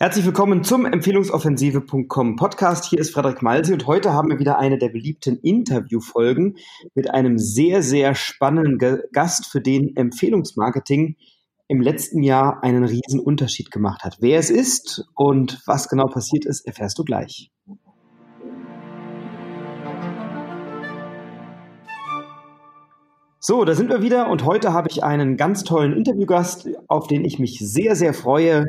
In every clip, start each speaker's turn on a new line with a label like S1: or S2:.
S1: Herzlich willkommen zum Empfehlungsoffensive.com Podcast. Hier ist Frederik Malsi und heute haben wir wieder eine der beliebten Interviewfolgen mit einem sehr, sehr spannenden Gast, für den Empfehlungsmarketing im letzten Jahr einen riesen Unterschied gemacht hat. Wer es ist und was genau passiert ist, erfährst du gleich. So, da sind wir wieder und heute habe ich einen ganz tollen Interviewgast, auf den ich mich sehr, sehr freue.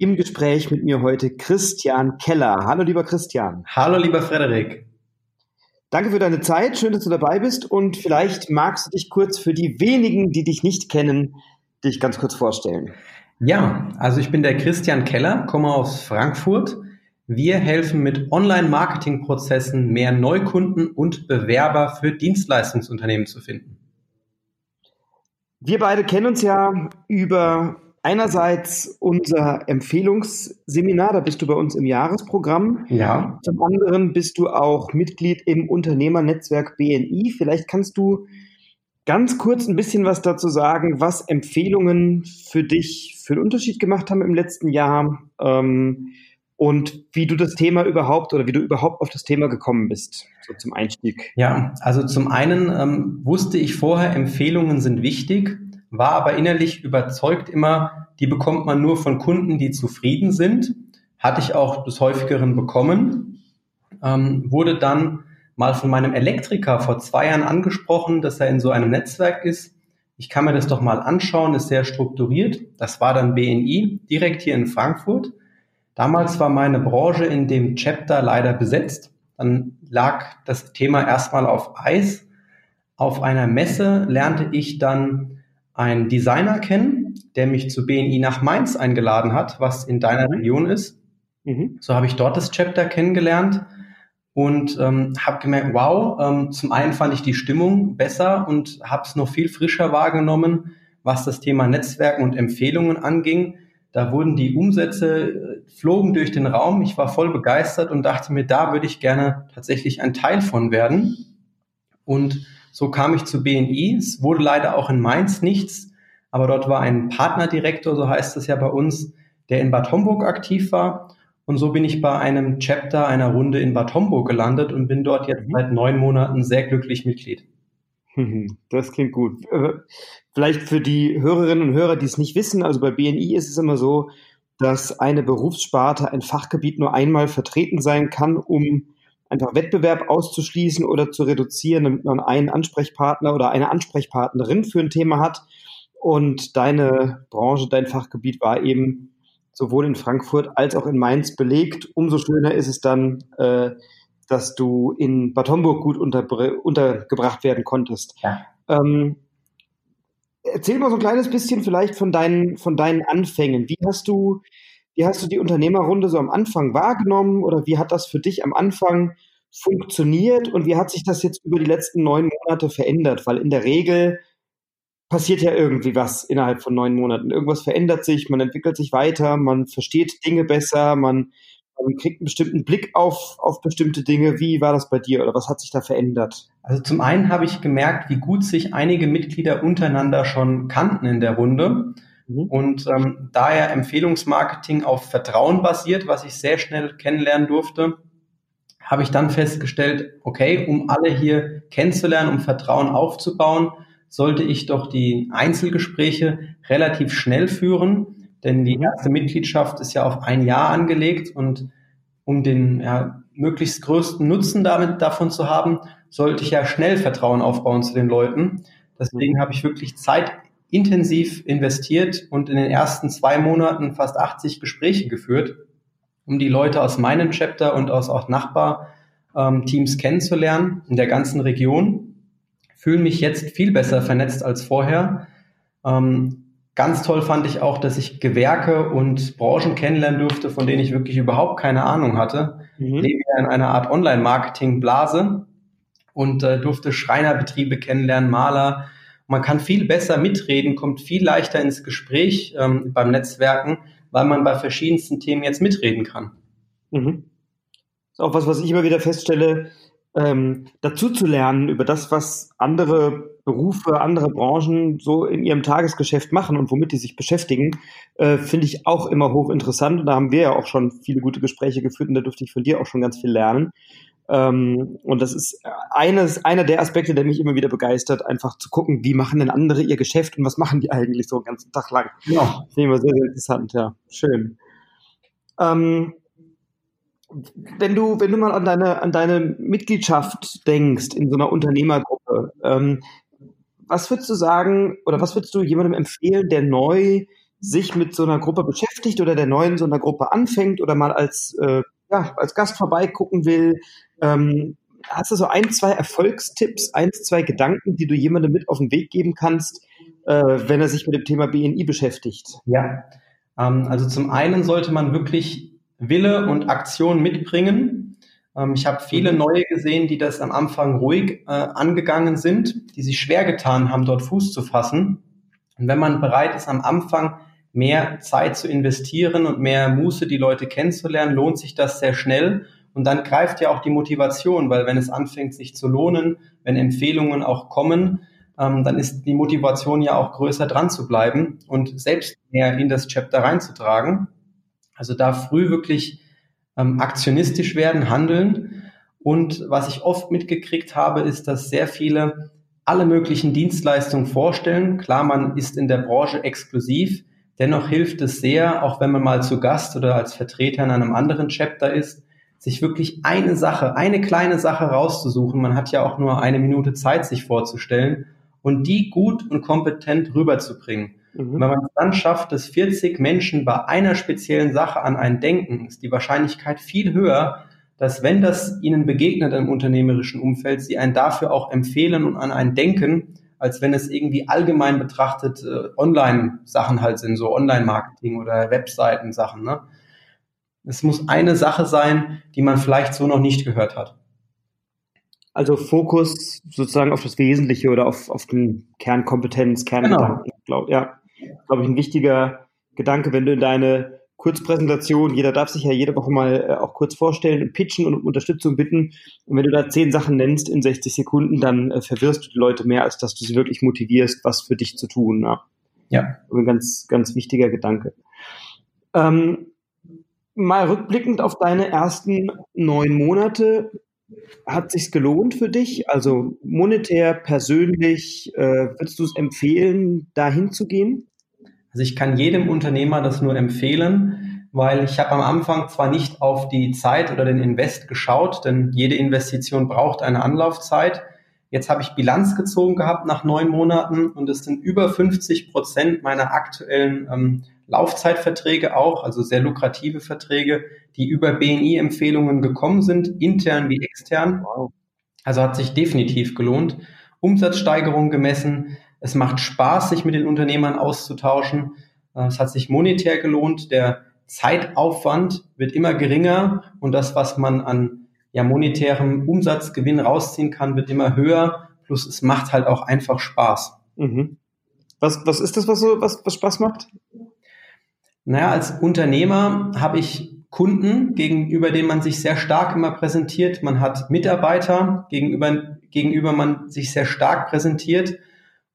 S1: Im Gespräch mit mir heute Christian Keller. Hallo, lieber Christian.
S2: Hallo, lieber Frederik.
S1: Danke für deine Zeit. Schön, dass du dabei bist. Und vielleicht magst du dich kurz für die wenigen, die dich nicht kennen, dich ganz kurz vorstellen.
S2: Ja, also ich bin der Christian Keller, komme aus Frankfurt. Wir helfen mit Online-Marketing-Prozessen mehr Neukunden und Bewerber für Dienstleistungsunternehmen zu finden.
S1: Wir beide kennen uns ja über einerseits unser Empfehlungsseminar, da bist du bei uns im Jahresprogramm.
S2: Ja.
S1: Zum anderen bist du auch Mitglied im Unternehmernetzwerk BNI. Vielleicht kannst du ganz kurz ein bisschen was dazu sagen, was Empfehlungen für dich für einen Unterschied gemacht haben im letzten Jahr ähm, und wie du das Thema überhaupt oder wie du überhaupt auf das Thema gekommen bist, so zum Einstieg.
S2: Ja, also zum einen ähm, wusste ich vorher, Empfehlungen sind wichtig war aber innerlich überzeugt immer, die bekommt man nur von Kunden, die zufrieden sind. Hatte ich auch des häufigeren bekommen. Ähm, wurde dann mal von meinem Elektriker vor zwei Jahren angesprochen, dass er in so einem Netzwerk ist. Ich kann mir das doch mal anschauen, ist sehr strukturiert. Das war dann BNI, direkt hier in Frankfurt. Damals war meine Branche in dem Chapter leider besetzt. Dann lag das Thema erstmal auf Eis. Auf einer Messe lernte ich dann einen Designer kennen, der mich zu BNI nach Mainz eingeladen hat, was in deiner mhm. Region ist. Mhm. So habe ich dort das Chapter kennengelernt und ähm, habe gemerkt, wow, ähm, zum einen fand ich die Stimmung besser und habe es noch viel frischer wahrgenommen, was das Thema Netzwerken und Empfehlungen anging. Da wurden die Umsätze, äh, flogen durch den Raum. Ich war voll begeistert und dachte mir, da würde ich gerne tatsächlich ein Teil von werden. Und so kam ich zu BNI. Es wurde leider auch in Mainz nichts, aber dort war ein Partnerdirektor, so heißt es ja bei uns, der in Bad Homburg aktiv war. Und so bin ich bei einem Chapter einer Runde in Bad Homburg gelandet und bin dort jetzt mhm. seit neun Monaten sehr glücklich Mitglied.
S1: Das klingt gut. Äh, vielleicht für die Hörerinnen und Hörer, die es nicht wissen, also bei BNI ist es immer so, dass eine Berufssparte, ein Fachgebiet nur einmal vertreten sein kann, um einfach Wettbewerb auszuschließen oder zu reduzieren, damit man einen Ansprechpartner oder eine Ansprechpartnerin für ein Thema hat. Und deine Branche, dein Fachgebiet war eben sowohl in Frankfurt als auch in Mainz belegt. Umso schöner ist es dann, äh, dass du in Bad Homburg gut unter, untergebracht werden konntest. Ja. Ähm, erzähl mal so ein kleines bisschen vielleicht von deinen, von deinen Anfängen. Wie hast du wie hast du die Unternehmerrunde so am Anfang wahrgenommen oder wie hat das für dich am Anfang funktioniert und wie hat sich das jetzt über die letzten neun Monate verändert? Weil in der Regel passiert ja irgendwie was innerhalb von neun Monaten. Irgendwas verändert sich, man entwickelt sich weiter, man versteht Dinge besser, man, man kriegt einen bestimmten Blick auf, auf bestimmte Dinge. Wie war das bei dir oder was hat sich da verändert?
S2: Also zum einen habe ich gemerkt, wie gut sich einige Mitglieder untereinander schon kannten in der Runde. Mhm. Und ähm, da ja Empfehlungsmarketing auf Vertrauen basiert, was ich sehr schnell kennenlernen durfte, habe ich dann festgestellt, okay, um alle hier kennenzulernen, um Vertrauen aufzubauen, sollte ich doch die Einzelgespräche relativ schnell führen, denn die mhm. erste Mitgliedschaft ist ja auf ein Jahr angelegt und um den ja, möglichst größten Nutzen damit davon zu haben, sollte ich ja schnell Vertrauen aufbauen zu den Leuten. Deswegen mhm. habe ich wirklich Zeit intensiv investiert und in den ersten zwei Monaten fast 80 Gespräche geführt, um die Leute aus meinem Chapter und aus auch Nachbarteams kennenzulernen in der ganzen Region. Fühle mich jetzt viel besser vernetzt als vorher. Ähm, ganz toll fand ich auch, dass ich Gewerke und Branchen kennenlernen durfte, von denen ich wirklich überhaupt keine Ahnung hatte. Mhm. Ich lebe ja in einer Art Online-Marketing-Blase und äh, durfte Schreinerbetriebe kennenlernen, Maler, man kann viel besser mitreden, kommt viel leichter ins Gespräch ähm, beim Netzwerken, weil man bei verschiedensten Themen jetzt mitreden kann.
S1: Mhm. Das ist auch was, was ich immer wieder feststelle. ähm, dazu zu lernen über das, was andere Berufe, andere Branchen so in ihrem Tagesgeschäft machen und womit die sich beschäftigen, äh, finde ich auch immer hochinteressant. Und da haben wir ja auch schon viele gute Gespräche geführt und da durfte ich von dir auch schon ganz viel lernen. Ähm, und das ist eines, einer der Aspekte, der mich immer wieder begeistert, einfach zu gucken, wie machen denn andere ihr Geschäft und was machen die eigentlich so einen ganzen Tag lang. Ja. Finde ich immer sehr, sehr interessant, ja. Schön. Ähm, wenn du, wenn du mal an deine, an deine Mitgliedschaft denkst in so einer Unternehmergruppe, ähm, was würdest du sagen oder was würdest du jemandem empfehlen, der neu sich mit so einer Gruppe beschäftigt oder der neu in so einer Gruppe anfängt oder mal als, äh, ja, als Gast vorbeigucken will? Ähm, hast du so ein, zwei Erfolgstipps, ein, zwei Gedanken, die du jemandem mit auf den Weg geben kannst, äh, wenn er sich mit dem Thema BNI beschäftigt?
S2: Ja, ähm, also zum einen sollte man wirklich Wille und Aktion mitbringen. Ähm, ich habe viele mhm. neue gesehen, die das am Anfang ruhig äh, angegangen sind, die sich schwer getan haben, dort Fuß zu fassen. Und wenn man bereit ist, am Anfang mehr Zeit zu investieren und mehr Muße, die Leute kennenzulernen, lohnt sich das sehr schnell. Und dann greift ja auch die Motivation, weil wenn es anfängt, sich zu lohnen, wenn Empfehlungen auch kommen, ähm, dann ist die Motivation ja auch größer dran zu bleiben und selbst mehr in das Chapter reinzutragen. Also da früh wirklich ähm, aktionistisch werden, handeln. Und was ich oft mitgekriegt habe, ist, dass sehr viele alle möglichen Dienstleistungen vorstellen. Klar, man ist in der Branche exklusiv. Dennoch hilft es sehr, auch wenn man mal zu Gast oder als Vertreter in einem anderen Chapter ist, sich wirklich eine Sache, eine kleine Sache rauszusuchen. Man hat ja auch nur eine Minute Zeit, sich vorzustellen und die gut und kompetent rüberzubringen. Mhm. Wenn man es dann schafft, dass 40 Menschen bei einer speziellen Sache an einen denken, ist die Wahrscheinlichkeit viel höher, dass wenn das ihnen begegnet im unternehmerischen Umfeld, sie einen dafür auch empfehlen und an einen denken, als wenn es irgendwie allgemein betrachtet äh, Online-Sachen halt sind, so Online-Marketing oder Webseiten-Sachen. Ne? Es muss eine Sache sein, die man vielleicht so noch nicht gehört hat.
S1: Also Fokus sozusagen auf das Wesentliche oder auf, auf den Kernkompetenz, Kerngedanken, genau. glaube ja glaube ich, ein wichtiger Gedanke, wenn du in deine Kurzpräsentation, jeder darf sich ja jede Woche mal äh, auch kurz vorstellen und pitchen und um Unterstützung bitten. Und wenn du da zehn Sachen nennst in 60 Sekunden, dann äh, verwirrst du die Leute mehr, als dass du sie wirklich motivierst, was für dich zu tun. Ja. ja. Ein ganz, ganz wichtiger Gedanke. Ähm, mal rückblickend auf deine ersten neun Monate, hat sich's gelohnt für dich? Also monetär, persönlich, äh, würdest du es empfehlen, dahin zu gehen?
S2: Also ich kann jedem Unternehmer das nur empfehlen, weil ich habe am Anfang zwar nicht auf die Zeit oder den Invest geschaut, denn jede Investition braucht eine Anlaufzeit. Jetzt habe ich Bilanz gezogen gehabt nach neun Monaten und es sind über 50 Prozent meiner aktuellen ähm, Laufzeitverträge auch, also sehr lukrative Verträge, die über BNI-Empfehlungen gekommen sind, intern wie extern. Also hat sich definitiv gelohnt. Umsatzsteigerung gemessen. Es macht Spaß, sich mit den Unternehmern auszutauschen. Äh, es hat sich monetär gelohnt. Der Zeitaufwand wird immer geringer und das, was man an ja, monetärem Umsatzgewinn rausziehen kann, wird immer höher. Plus es macht halt auch einfach Spaß.
S1: Mhm. Was, was ist das, was, so, was, was Spaß macht?
S2: Naja, als Unternehmer habe ich Kunden, gegenüber denen man sich sehr stark immer präsentiert. Man hat Mitarbeiter, gegenüber, gegenüber man sich sehr stark präsentiert.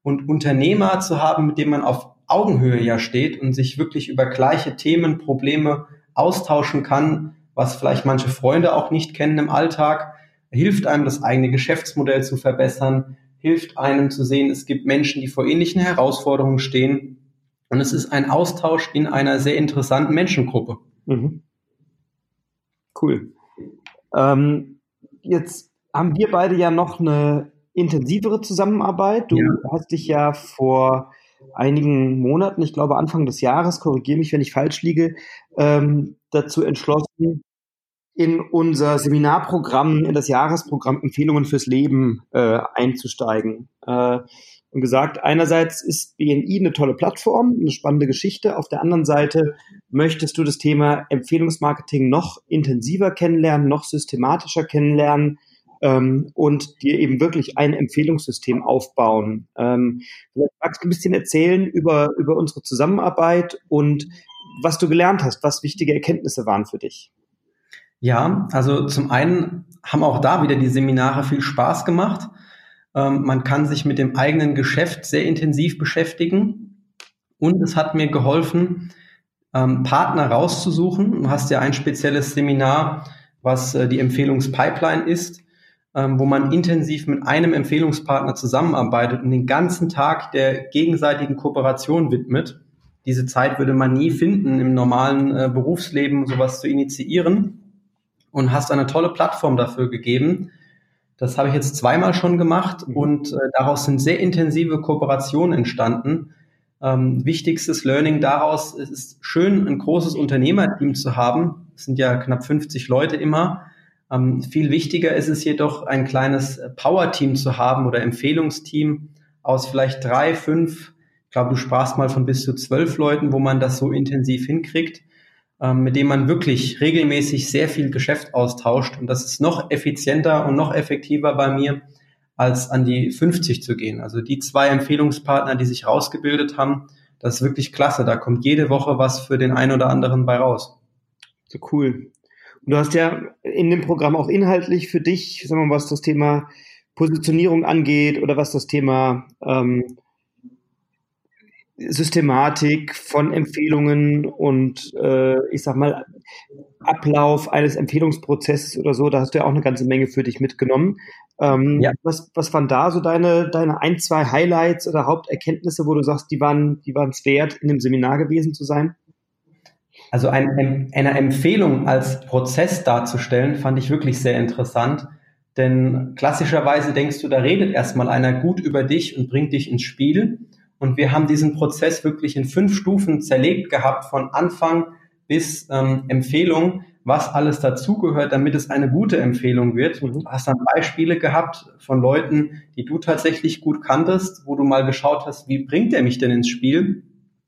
S2: Und Unternehmer zu haben, mit dem man auf Augenhöhe ja steht und sich wirklich über gleiche Themen, Probleme austauschen kann, was vielleicht manche Freunde auch nicht kennen im Alltag, hilft einem, das eigene Geschäftsmodell zu verbessern, hilft einem zu sehen, es gibt Menschen, die vor ähnlichen Herausforderungen stehen und es ist ein Austausch in einer sehr interessanten Menschengruppe. Mhm.
S1: Cool. Ähm, jetzt haben wir beide ja noch eine intensivere Zusammenarbeit. Du ja. hast dich ja vor einigen Monaten, ich glaube Anfang des Jahres, korrigiere mich, wenn ich falsch liege, ähm, dazu entschlossen, in unser Seminarprogramm, in das Jahresprogramm Empfehlungen fürs Leben äh, einzusteigen. Äh, und gesagt, einerseits ist BNI eine tolle Plattform, eine spannende Geschichte. Auf der anderen Seite möchtest du das Thema Empfehlungsmarketing noch intensiver kennenlernen, noch systematischer kennenlernen ähm, und dir eben wirklich ein Empfehlungssystem aufbauen. Ähm, vielleicht magst du ein bisschen erzählen über, über unsere Zusammenarbeit und was du gelernt hast, was wichtige Erkenntnisse waren für dich.
S2: Ja, also zum einen haben auch da wieder die Seminare viel Spaß gemacht. Ähm, man kann sich mit dem eigenen Geschäft sehr intensiv beschäftigen. Und es hat mir geholfen, ähm, Partner rauszusuchen. Du hast ja ein spezielles Seminar, was äh, die Empfehlungspipeline ist, ähm, wo man intensiv mit einem Empfehlungspartner zusammenarbeitet und den ganzen Tag der gegenseitigen Kooperation widmet. Diese Zeit würde man nie finden, im normalen äh, Berufsleben sowas zu initiieren und hast eine tolle Plattform dafür gegeben. Das habe ich jetzt zweimal schon gemacht mhm. und äh, daraus sind sehr intensive Kooperationen entstanden. Ähm, wichtigstes Learning daraus es ist schön, ein großes Unternehmerteam zu haben. Es sind ja knapp 50 Leute immer. Ähm, viel wichtiger ist es jedoch, ein kleines Power-Team zu haben oder Empfehlungsteam aus vielleicht drei, fünf, ich glaube, du sprachst mal von bis zu zwölf Leuten, wo man das so intensiv hinkriegt ähm, mit dem man wirklich regelmäßig sehr viel Geschäft austauscht. Und das ist noch effizienter und noch effektiver bei mir, als an die 50 zu gehen. Also die zwei Empfehlungspartner, die sich rausgebildet haben, das ist wirklich klasse. Da kommt jede Woche was für den einen oder anderen bei raus.
S1: So cool. Und du hast ja in dem Programm auch inhaltlich für dich, sagen wir mal, was das Thema Positionierung angeht oder was das Thema ähm, Systematik von Empfehlungen und äh, ich sag mal Ablauf eines Empfehlungsprozesses oder so, da hast du ja auch eine ganze Menge für dich mitgenommen. Ähm, ja. was, was waren da so deine, deine ein, zwei Highlights oder Haupterkenntnisse, wo du sagst, die waren die waren es wert, in dem Seminar gewesen zu sein?
S2: Also ein, eine Empfehlung als Prozess darzustellen, fand ich wirklich sehr interessant. Denn klassischerweise denkst du, da redet erstmal einer gut über dich und bringt dich ins Spiel. Und wir haben diesen Prozess wirklich in fünf Stufen zerlegt gehabt, von Anfang bis ähm, Empfehlung, was alles dazugehört, damit es eine gute Empfehlung wird. Mhm. Du hast dann Beispiele gehabt von Leuten, die du tatsächlich gut kanntest, wo du mal geschaut hast, wie bringt er mich denn ins Spiel?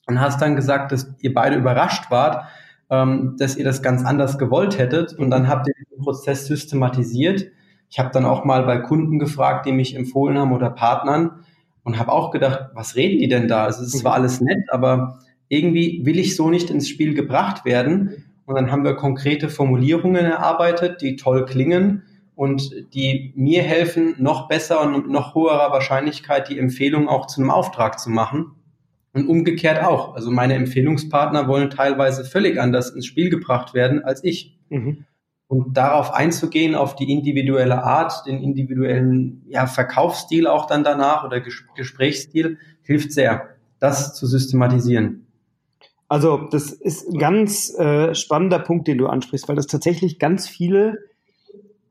S2: Und hast dann gesagt, dass ihr beide überrascht wart, ähm, dass ihr das ganz anders gewollt hättet. Und dann habt ihr den Prozess systematisiert. Ich habe dann auch mal bei Kunden gefragt, die mich empfohlen haben oder Partnern, und habe auch gedacht, was reden die denn da? Also es zwar alles nett, aber irgendwie will ich so nicht ins Spiel gebracht werden. Und dann haben wir konkrete Formulierungen erarbeitet, die toll klingen und die mir helfen, noch besser und mit noch höherer Wahrscheinlichkeit die Empfehlung auch zu einem Auftrag zu machen. Und umgekehrt auch. Also meine Empfehlungspartner wollen teilweise völlig anders ins Spiel gebracht werden als ich. Mhm. Und darauf einzugehen, auf die individuelle Art, den individuellen ja, Verkaufsstil auch dann danach oder Ges Gesprächsstil, hilft sehr, das zu systematisieren.
S1: Also das ist ein ganz äh, spannender Punkt, den du ansprichst, weil das tatsächlich ganz viele,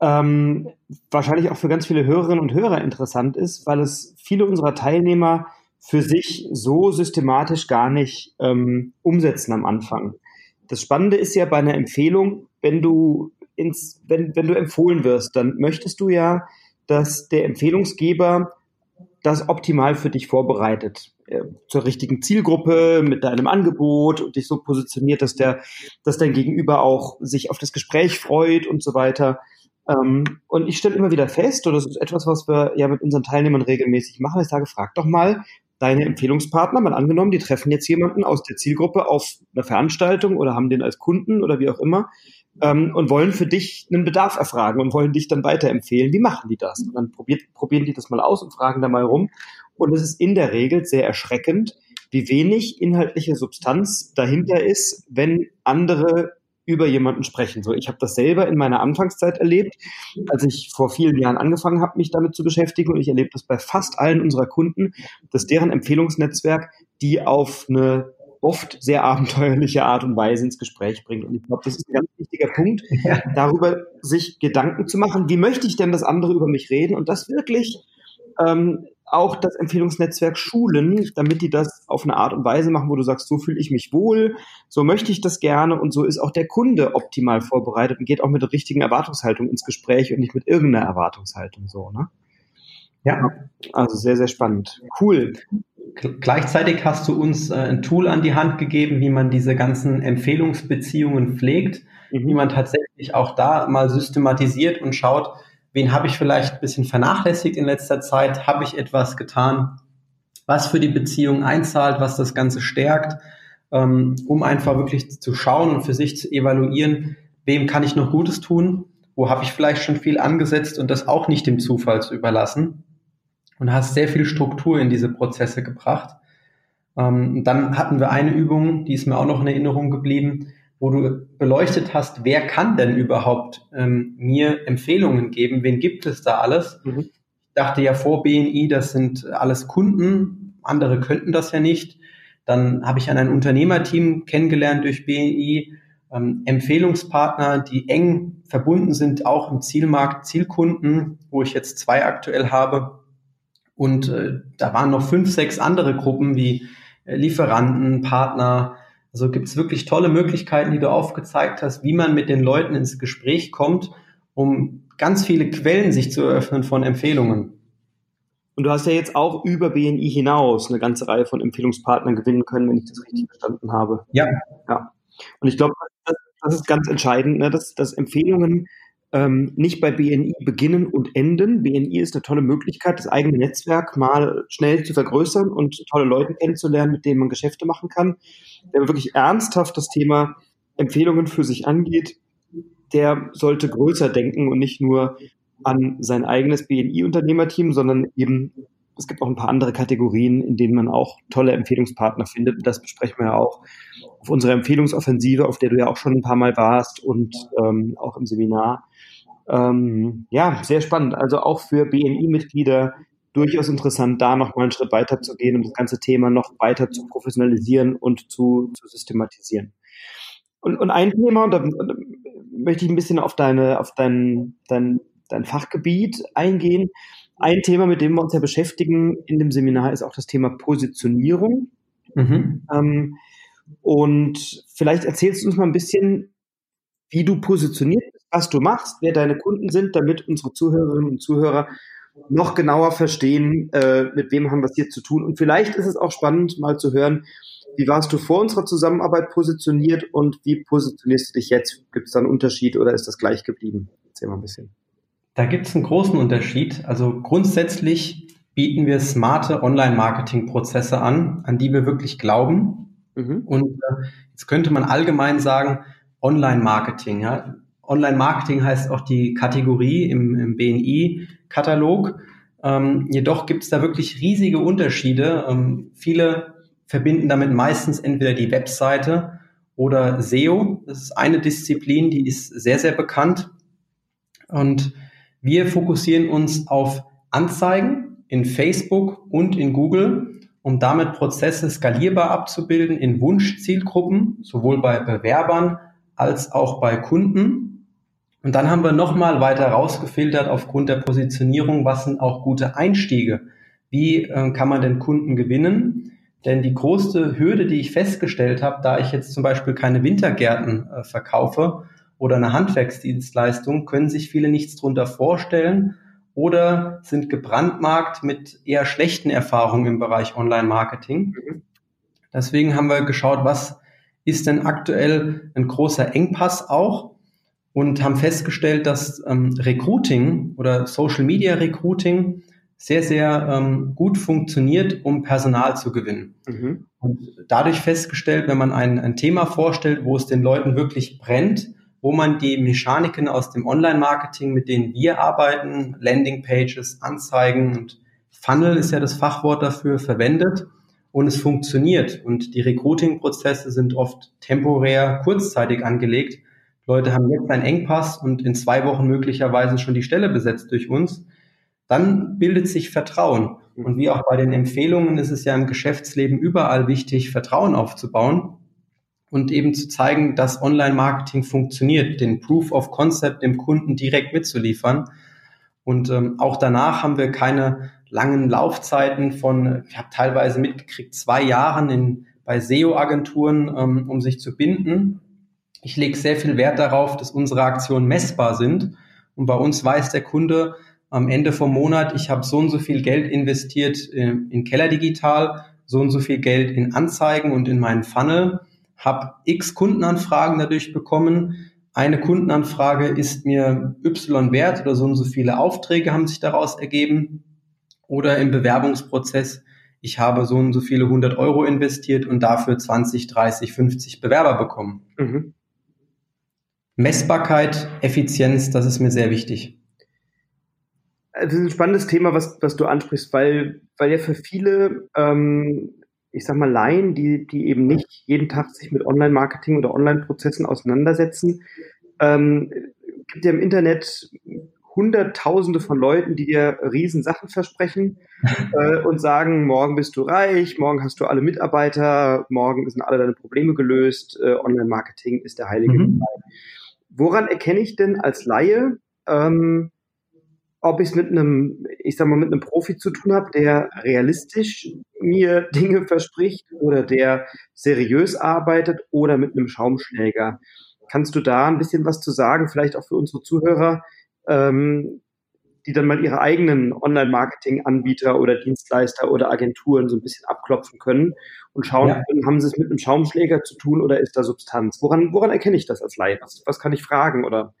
S1: ähm, wahrscheinlich auch für ganz viele Hörerinnen und Hörer interessant ist, weil es viele unserer Teilnehmer für sich so systematisch gar nicht ähm, umsetzen am Anfang. Das Spannende ist ja bei einer Empfehlung, wenn du ins, wenn, wenn du empfohlen wirst, dann möchtest du ja, dass der Empfehlungsgeber das optimal für dich vorbereitet. Äh, zur richtigen Zielgruppe, mit deinem Angebot und dich so positioniert, dass der, dass dein Gegenüber auch sich auf das Gespräch freut und so weiter. Ähm, und ich stelle immer wieder fest, und das ist etwas, was wir ja mit unseren Teilnehmern regelmäßig machen, ich sage, frag doch mal deine Empfehlungspartner, mal angenommen, die treffen jetzt jemanden aus der Zielgruppe auf einer Veranstaltung oder haben den als Kunden oder wie auch immer ähm, und wollen für dich einen Bedarf erfragen und wollen dich dann weiterempfehlen. Wie machen die das? Und dann probiert, probieren die das mal aus und fragen da mal rum. Und es ist in der Regel sehr erschreckend, wie wenig inhaltliche Substanz dahinter ist, wenn andere über jemanden sprechen. So, ich habe das selber in meiner Anfangszeit erlebt, als ich vor vielen Jahren angefangen habe, mich damit zu beschäftigen. Und ich erlebe das bei fast allen unserer Kunden, dass deren Empfehlungsnetzwerk die auf eine oft sehr abenteuerliche Art und Weise ins Gespräch bringt. Und ich glaube, das ist ein ganz wichtiger Punkt, ja. darüber sich Gedanken zu machen, wie möchte ich denn, dass andere über mich reden und das wirklich ähm, auch das Empfehlungsnetzwerk schulen, damit die das auf eine Art und Weise machen, wo du sagst, so fühle ich mich wohl, so möchte ich das gerne und so ist auch der Kunde optimal vorbereitet und geht auch mit der richtigen Erwartungshaltung ins Gespräch und nicht mit irgendeiner Erwartungshaltung so, ne? Ja, also sehr, sehr spannend. Cool.
S2: Gleichzeitig hast du uns äh, ein Tool an die Hand gegeben, wie man diese ganzen Empfehlungsbeziehungen pflegt, mhm. wie man tatsächlich auch da mal systematisiert und schaut, wen habe ich vielleicht ein bisschen vernachlässigt in letzter Zeit, habe ich etwas getan, was für die Beziehung einzahlt, was das Ganze stärkt, ähm, um einfach wirklich zu schauen und für sich zu evaluieren, wem kann ich noch Gutes tun, wo habe ich vielleicht schon viel angesetzt und das auch nicht dem Zufall zu überlassen. Und hast sehr viel Struktur in diese Prozesse gebracht. Ähm, dann hatten wir eine Übung, die ist mir auch noch in Erinnerung geblieben, wo du beleuchtet hast, wer kann denn überhaupt ähm, mir Empfehlungen geben, wen gibt es da alles? Mhm. Ich dachte ja vor BNI, das sind alles Kunden, andere könnten das ja nicht. Dann habe ich an ein Unternehmerteam kennengelernt durch BNI, ähm, Empfehlungspartner, die eng verbunden sind, auch im Zielmarkt, Zielkunden, wo ich jetzt zwei aktuell habe. Und äh, da waren noch fünf, sechs andere Gruppen wie äh, Lieferanten, Partner. Also gibt es wirklich tolle Möglichkeiten, die du aufgezeigt hast, wie man mit den Leuten ins Gespräch kommt, um ganz viele Quellen sich zu eröffnen von Empfehlungen.
S1: Und du hast ja jetzt auch über BNI hinaus eine ganze Reihe von Empfehlungspartnern gewinnen können, wenn ich das richtig verstanden habe.
S2: Ja.
S1: Ja. Und ich glaube, das, das, ist ganz entscheidend, ne, dass, dass Empfehlungen ähm, nicht bei BNI beginnen und enden. BNI ist eine tolle Möglichkeit, das eigene Netzwerk mal schnell zu vergrößern und tolle Leute kennenzulernen, mit denen man Geschäfte machen kann. Man wirklich ernsthaft das Thema Empfehlungen für sich angeht, der sollte größer denken und nicht nur an sein eigenes BNI-Unternehmerteam, sondern eben, es gibt auch ein paar andere Kategorien, in denen man auch tolle Empfehlungspartner findet. Das besprechen wir ja auch auf unserer Empfehlungsoffensive, auf der du ja auch schon ein paar Mal warst und ähm, auch im Seminar. Ähm, ja, sehr spannend. Also auch für BNI-Mitglieder durchaus interessant, da nochmal einen Schritt weiter zu gehen und das ganze Thema noch weiter zu professionalisieren und zu, zu systematisieren. Und, und ein Thema, und da, da möchte ich ein bisschen auf deine, auf dein, dein, dein Fachgebiet eingehen. Ein Thema, mit dem wir uns ja beschäftigen in dem Seminar, ist auch das Thema Positionierung. Mhm. Ähm, und vielleicht erzählst du uns mal ein bisschen, wie du positioniert bist, was du machst, wer deine Kunden sind, damit unsere Zuhörerinnen und Zuhörer noch genauer verstehen, äh, mit wem haben wir es hier zu tun. Und vielleicht ist es auch spannend, mal zu hören, wie warst du vor unserer Zusammenarbeit positioniert und wie positionierst du dich jetzt? Gibt es da einen Unterschied oder ist das gleich geblieben? Erzähl mal ein bisschen.
S2: Da gibt es einen großen Unterschied. Also grundsätzlich bieten wir smarte Online-Marketing-Prozesse an, an die wir wirklich glauben. Mhm. Und äh, jetzt könnte man allgemein sagen, Online-Marketing. Ja? Online-Marketing heißt auch die Kategorie im, im BNI-Katalog. Ähm, jedoch gibt es da wirklich riesige Unterschiede. Ähm, viele verbinden damit meistens entweder die Webseite oder SEO. Das ist eine Disziplin, die ist sehr, sehr bekannt. Und wir fokussieren uns auf Anzeigen in Facebook und in Google, um damit Prozesse skalierbar abzubilden in Wunschzielgruppen, sowohl bei Bewerbern als auch bei Kunden. Und dann haben wir nochmal weiter rausgefiltert aufgrund der Positionierung, was sind auch gute Einstiege? Wie äh, kann man den Kunden gewinnen? Denn die größte Hürde, die ich festgestellt habe, da ich jetzt zum Beispiel keine Wintergärten äh, verkaufe oder eine Handwerksdienstleistung, können sich viele nichts drunter vorstellen oder sind gebrandmarkt mit eher schlechten Erfahrungen im Bereich Online-Marketing. Mhm. Deswegen haben wir geschaut, was ist denn aktuell ein großer Engpass auch und haben festgestellt, dass ähm, Recruiting oder Social Media Recruiting sehr, sehr ähm, gut funktioniert, um Personal zu gewinnen. Mhm. Und dadurch festgestellt, wenn man ein, ein Thema vorstellt, wo es den Leuten wirklich brennt, wo man die Mechaniken aus dem Online-Marketing, mit denen wir arbeiten, Landing-Pages, Anzeigen und Funnel ist ja das Fachwort dafür, verwendet und es funktioniert. Und die Recruiting-Prozesse sind oft temporär, kurzzeitig angelegt. Leute haben jetzt einen Engpass und in zwei Wochen möglicherweise schon die Stelle besetzt durch uns dann bildet sich Vertrauen. Und wie auch bei den Empfehlungen ist es ja im Geschäftsleben überall wichtig, Vertrauen aufzubauen und eben zu zeigen, dass Online-Marketing funktioniert, den Proof of Concept dem Kunden direkt mitzuliefern. Und ähm, auch danach haben wir keine langen Laufzeiten von, ich habe teilweise mitgekriegt, zwei Jahren in, bei SEO-Agenturen, ähm, um sich zu binden. Ich lege sehr viel Wert darauf, dass unsere Aktionen messbar sind. Und bei uns weiß der Kunde, am Ende vom Monat, ich habe so und so viel Geld investiert äh, in Keller Digital, so und so viel Geld in Anzeigen und in meinen Funnel, habe x Kundenanfragen dadurch bekommen. Eine Kundenanfrage ist mir Y wert oder so und so viele Aufträge haben sich daraus ergeben. Oder im Bewerbungsprozess, ich habe so und so viele 100 Euro investiert und dafür 20, 30, 50 Bewerber bekommen. Mhm. Messbarkeit, Effizienz, das ist mir sehr wichtig.
S1: Das ist ein spannendes Thema, was, was du ansprichst, weil, weil ja für viele, ähm, ich sag mal, Laien, die, die eben nicht jeden Tag sich mit Online-Marketing oder Online-Prozessen auseinandersetzen, ähm, gibt ja im Internet Hunderttausende von Leuten, die dir riesen Sachen versprechen äh, und sagen, morgen bist du reich, morgen hast du alle Mitarbeiter, morgen sind alle deine Probleme gelöst, äh, Online-Marketing ist der heilige mhm. Woran erkenne ich denn als Laie, ähm, ob ich es mit einem, ich sag mal, mit einem Profi zu tun habe, der realistisch mir Dinge verspricht oder der seriös arbeitet oder mit einem Schaumschläger? Kannst du da ein bisschen was zu sagen, vielleicht auch für unsere Zuhörer, ähm, die dann mal ihre eigenen Online-Marketing-Anbieter oder Dienstleister oder Agenturen so ein bisschen abklopfen können und schauen ja. können, haben sie es mit einem Schaumschläger zu tun oder ist da Substanz? Woran, woran erkenne ich das als Laie? Was, was kann ich fragen oder?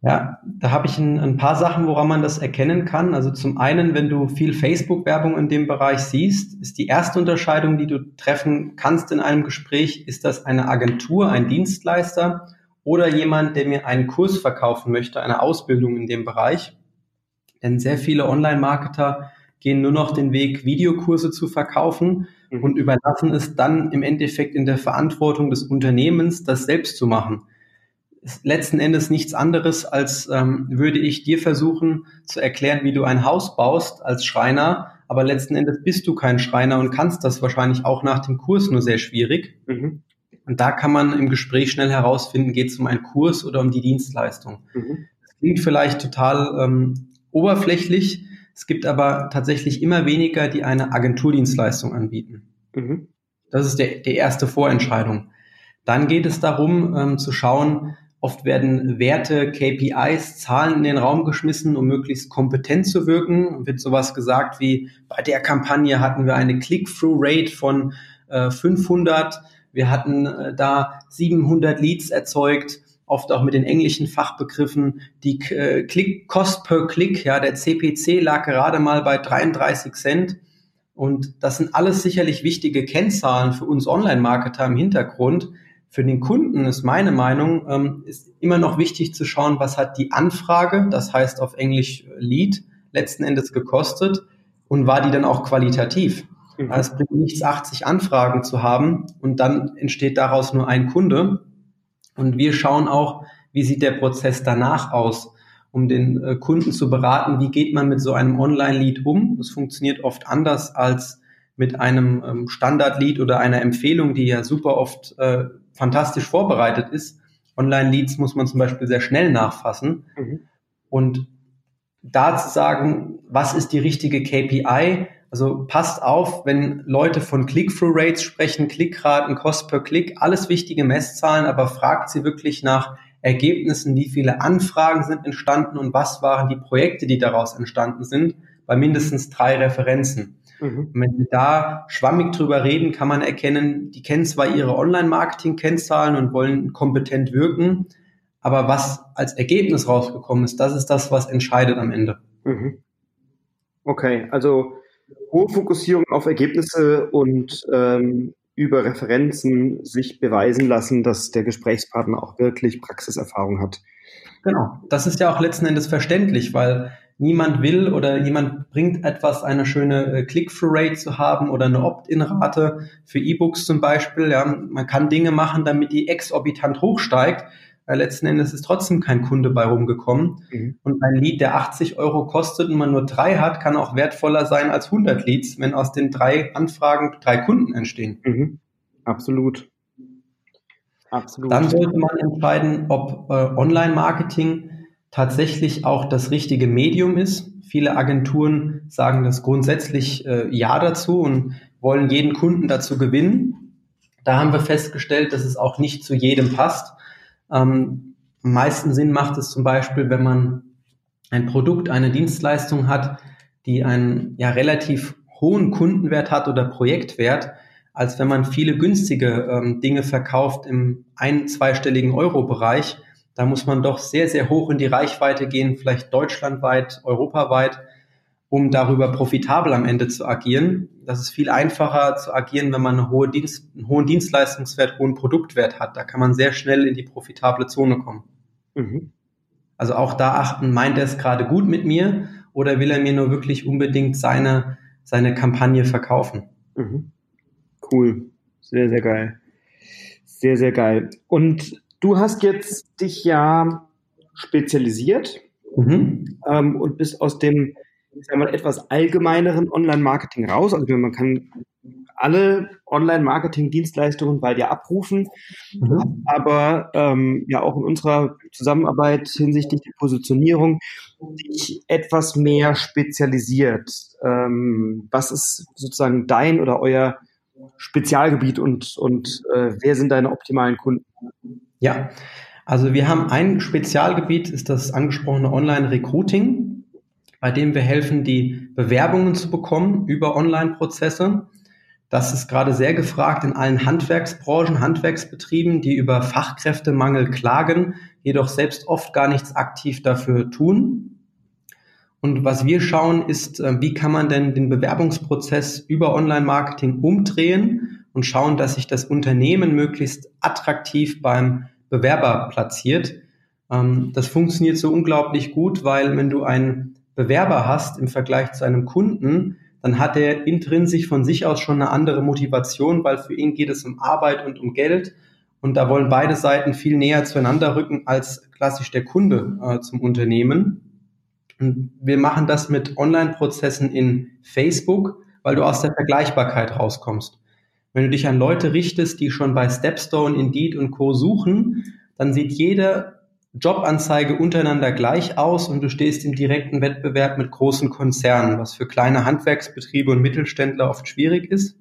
S2: Ja, da habe ich ein, ein, paar Sachen, woran man das erkennen kann. Also zum einen, wenn du viel Facebook-Werbung in dem Bereich siehst, ist die erste Unterscheidung, die du treffen kannst in einem Gespräch, ist das eine Agentur, ein Dienstleister oder jemand, der mir einen Kurs verkaufen möchte, eine Ausbildung in dem Bereich. Denn sehr viele Online-Marketer gehen nur noch den Weg, Videokurse zu verkaufen mhm. und überlassen es dann im Endeffekt in der Verantwortung des Unternehmens, das selbst zu machen. Ist letzten Endes nichts anderes, als ähm, würde ich dir versuchen zu erklären, wie du ein Haus baust als Schreiner, aber letzten Endes bist du kein Schreiner und kannst das wahrscheinlich auch nach dem Kurs nur sehr schwierig. Mhm. Und da kann man im Gespräch schnell herausfinden, geht es um einen Kurs oder um die Dienstleistung. Mhm. Das klingt vielleicht total ähm, oberflächlich. Es gibt aber tatsächlich immer weniger, die eine Agenturdienstleistung anbieten. Mhm. Das ist der, die erste Vorentscheidung. Dann geht es darum, ähm, zu schauen, oft werden Werte, KPIs, Zahlen in den Raum geschmissen, um möglichst kompetent zu wirken. Wird sowas gesagt wie, bei der Kampagne hatten wir eine Click-Through-Rate von äh, 500 wir hatten äh, da 700 Leads erzeugt, oft auch mit den englischen Fachbegriffen. Die äh, Cost per Click, ja, der CPC lag gerade mal bei 33 Cent. Und das sind alles sicherlich wichtige Kennzahlen für uns Online-Marketer im Hintergrund. Für den Kunden ist meine Meinung, ähm, ist immer noch wichtig zu schauen, was hat die Anfrage, das heißt auf Englisch Lead, letzten Endes gekostet und war die dann auch qualitativ. Mhm. Es bringt nichts, 80 Anfragen zu haben und dann entsteht daraus nur ein Kunde. Und wir schauen auch, wie sieht der Prozess danach aus, um den äh, Kunden zu beraten, wie geht man mit so einem Online-Lead um. Das funktioniert oft anders als mit einem ähm, Standard-Lead oder einer Empfehlung, die ja super oft äh, fantastisch vorbereitet ist. Online-Leads muss man zum Beispiel sehr schnell nachfassen. Mhm. Und da zu sagen, was ist die richtige KPI, also passt auf, wenn Leute von Click-Through-Rates sprechen, Klickraten, Cost per Click, alles wichtige Messzahlen, aber fragt sie wirklich nach Ergebnissen, wie viele Anfragen sind entstanden und was waren die Projekte, die daraus entstanden sind, bei mindestens drei Referenzen. Mhm. wenn wir da schwammig drüber reden, kann man erkennen, die kennen zwar ihre Online-Marketing-Kennzahlen und wollen kompetent wirken, aber was als Ergebnis rausgekommen ist, das ist das, was entscheidet am Ende. Mhm.
S1: Okay, also hohe Fokussierung auf Ergebnisse und ähm, über Referenzen sich beweisen lassen, dass der Gesprächspartner auch wirklich Praxiserfahrung hat.
S2: Genau, das ist ja auch letzten Endes verständlich, weil niemand will oder jemand bringt etwas, eine schöne äh, Click-Through-Rate zu haben oder eine Opt-in-Rate für E-Books zum Beispiel. Ja, man kann Dinge machen, damit die exorbitant hochsteigt weil letzten Endes ist trotzdem kein Kunde bei rumgekommen. Mhm. Und ein Lead, der 80 Euro kostet und man nur drei hat, kann auch wertvoller sein als 100 Leads, wenn aus den drei Anfragen drei Kunden entstehen.
S1: Mhm. Absolut.
S2: Absolut. Dann sollte man entscheiden, ob äh, Online-Marketing tatsächlich auch das richtige Medium ist. Viele Agenturen sagen das grundsätzlich äh, ja dazu und wollen jeden Kunden dazu gewinnen. Da haben wir festgestellt, dass es auch nicht zu jedem passt. Ähm, am meisten Sinn macht es zum Beispiel, wenn man ein Produkt, eine Dienstleistung hat, die einen ja relativ hohen Kundenwert hat oder Projektwert, als wenn man viele günstige ähm, Dinge verkauft im ein-, zweistelligen Euro-Bereich. Da muss man doch sehr, sehr hoch in die Reichweite gehen, vielleicht deutschlandweit, europaweit um darüber profitabel am Ende zu agieren. Das ist viel einfacher zu agieren, wenn man eine hohe Dienst, einen hohen Dienstleistungswert, hohen Produktwert hat. Da kann man sehr schnell in die profitable Zone kommen. Mhm. Also auch da achten, meint er es gerade gut mit mir oder will er mir nur wirklich unbedingt seine, seine Kampagne verkaufen?
S1: Mhm. Cool. Sehr, sehr geil. Sehr, sehr geil. Und du hast jetzt dich ja spezialisiert mhm. ähm, und bist aus dem ich sag mal, etwas allgemeineren Online-Marketing raus. Also man kann alle Online-Marketing-Dienstleistungen bei dir abrufen, mhm. aber ähm, ja auch in unserer Zusammenarbeit hinsichtlich der Positionierung dich etwas mehr spezialisiert. Ähm, was ist sozusagen dein oder euer Spezialgebiet und, und äh, wer sind deine optimalen Kunden?
S2: Ja, also wir haben ein Spezialgebiet, ist das angesprochene Online-Recruiting, bei dem wir helfen, die Bewerbungen zu bekommen über Online-Prozesse. Das ist gerade sehr gefragt in allen Handwerksbranchen, Handwerksbetrieben, die über Fachkräftemangel klagen, jedoch selbst oft gar nichts aktiv dafür tun. Und was wir schauen, ist, äh, wie kann man denn den Bewerbungsprozess über Online-Marketing umdrehen und schauen, dass sich das Unternehmen möglichst attraktiv beim Bewerber platziert. Ähm, das funktioniert so unglaublich gut, weil wenn du einen Bewerber hast im Vergleich zu einem Kunden, dann hat er intrinsisch von sich aus schon eine andere Motivation, weil für ihn geht es um Arbeit und um Geld. Und da wollen beide Seiten viel näher zueinander rücken als klassisch der Kunde äh, zum Unternehmen. Und wir machen das mit Online-Prozessen in Facebook, weil du aus der Vergleichbarkeit rauskommst. Wenn du dich an Leute richtest, die schon bei Stepstone, Indeed und Co. suchen, dann sieht jeder Jobanzeige untereinander gleich aus und du stehst im direkten Wettbewerb mit großen Konzernen, was für kleine Handwerksbetriebe und Mittelständler oft schwierig ist.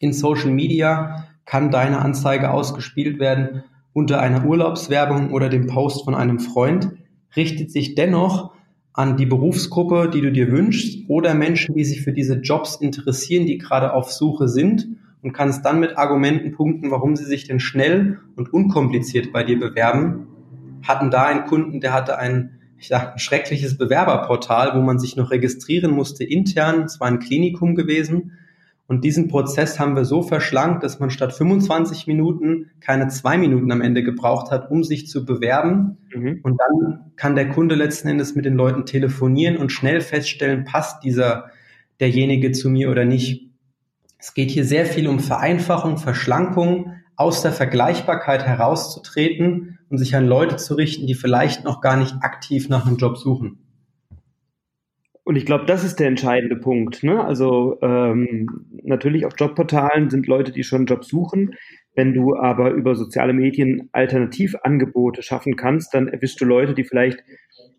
S2: In Social Media kann deine Anzeige ausgespielt werden unter einer Urlaubswerbung oder dem Post von einem Freund, richtet sich dennoch an die Berufsgruppe, die du dir wünschst oder Menschen, die sich für diese Jobs interessieren, die gerade auf Suche sind und kannst dann mit Argumenten punkten, warum sie sich denn schnell und unkompliziert bei dir bewerben hatten da einen Kunden, der hatte ein, ich sag, ein schreckliches Bewerberportal, wo man sich noch registrieren musste intern. Es war ein Klinikum gewesen. Und diesen Prozess haben wir so verschlankt, dass man statt 25 Minuten keine zwei Minuten am Ende gebraucht hat, um sich zu bewerben. Mhm. Und dann kann der Kunde letzten Endes mit den Leuten telefonieren und schnell feststellen, passt dieser, derjenige zu mir oder nicht. Es geht hier sehr viel um Vereinfachung, Verschlankung, aus der Vergleichbarkeit herauszutreten und sich an Leute zu richten, die vielleicht noch gar nicht aktiv nach einem Job suchen.
S1: Und ich glaube, das ist der entscheidende Punkt. Ne? Also ähm, natürlich auf Jobportalen sind Leute, die schon einen Job suchen. Wenn du aber über soziale Medien Alternativangebote schaffen kannst, dann erwischst du Leute, die vielleicht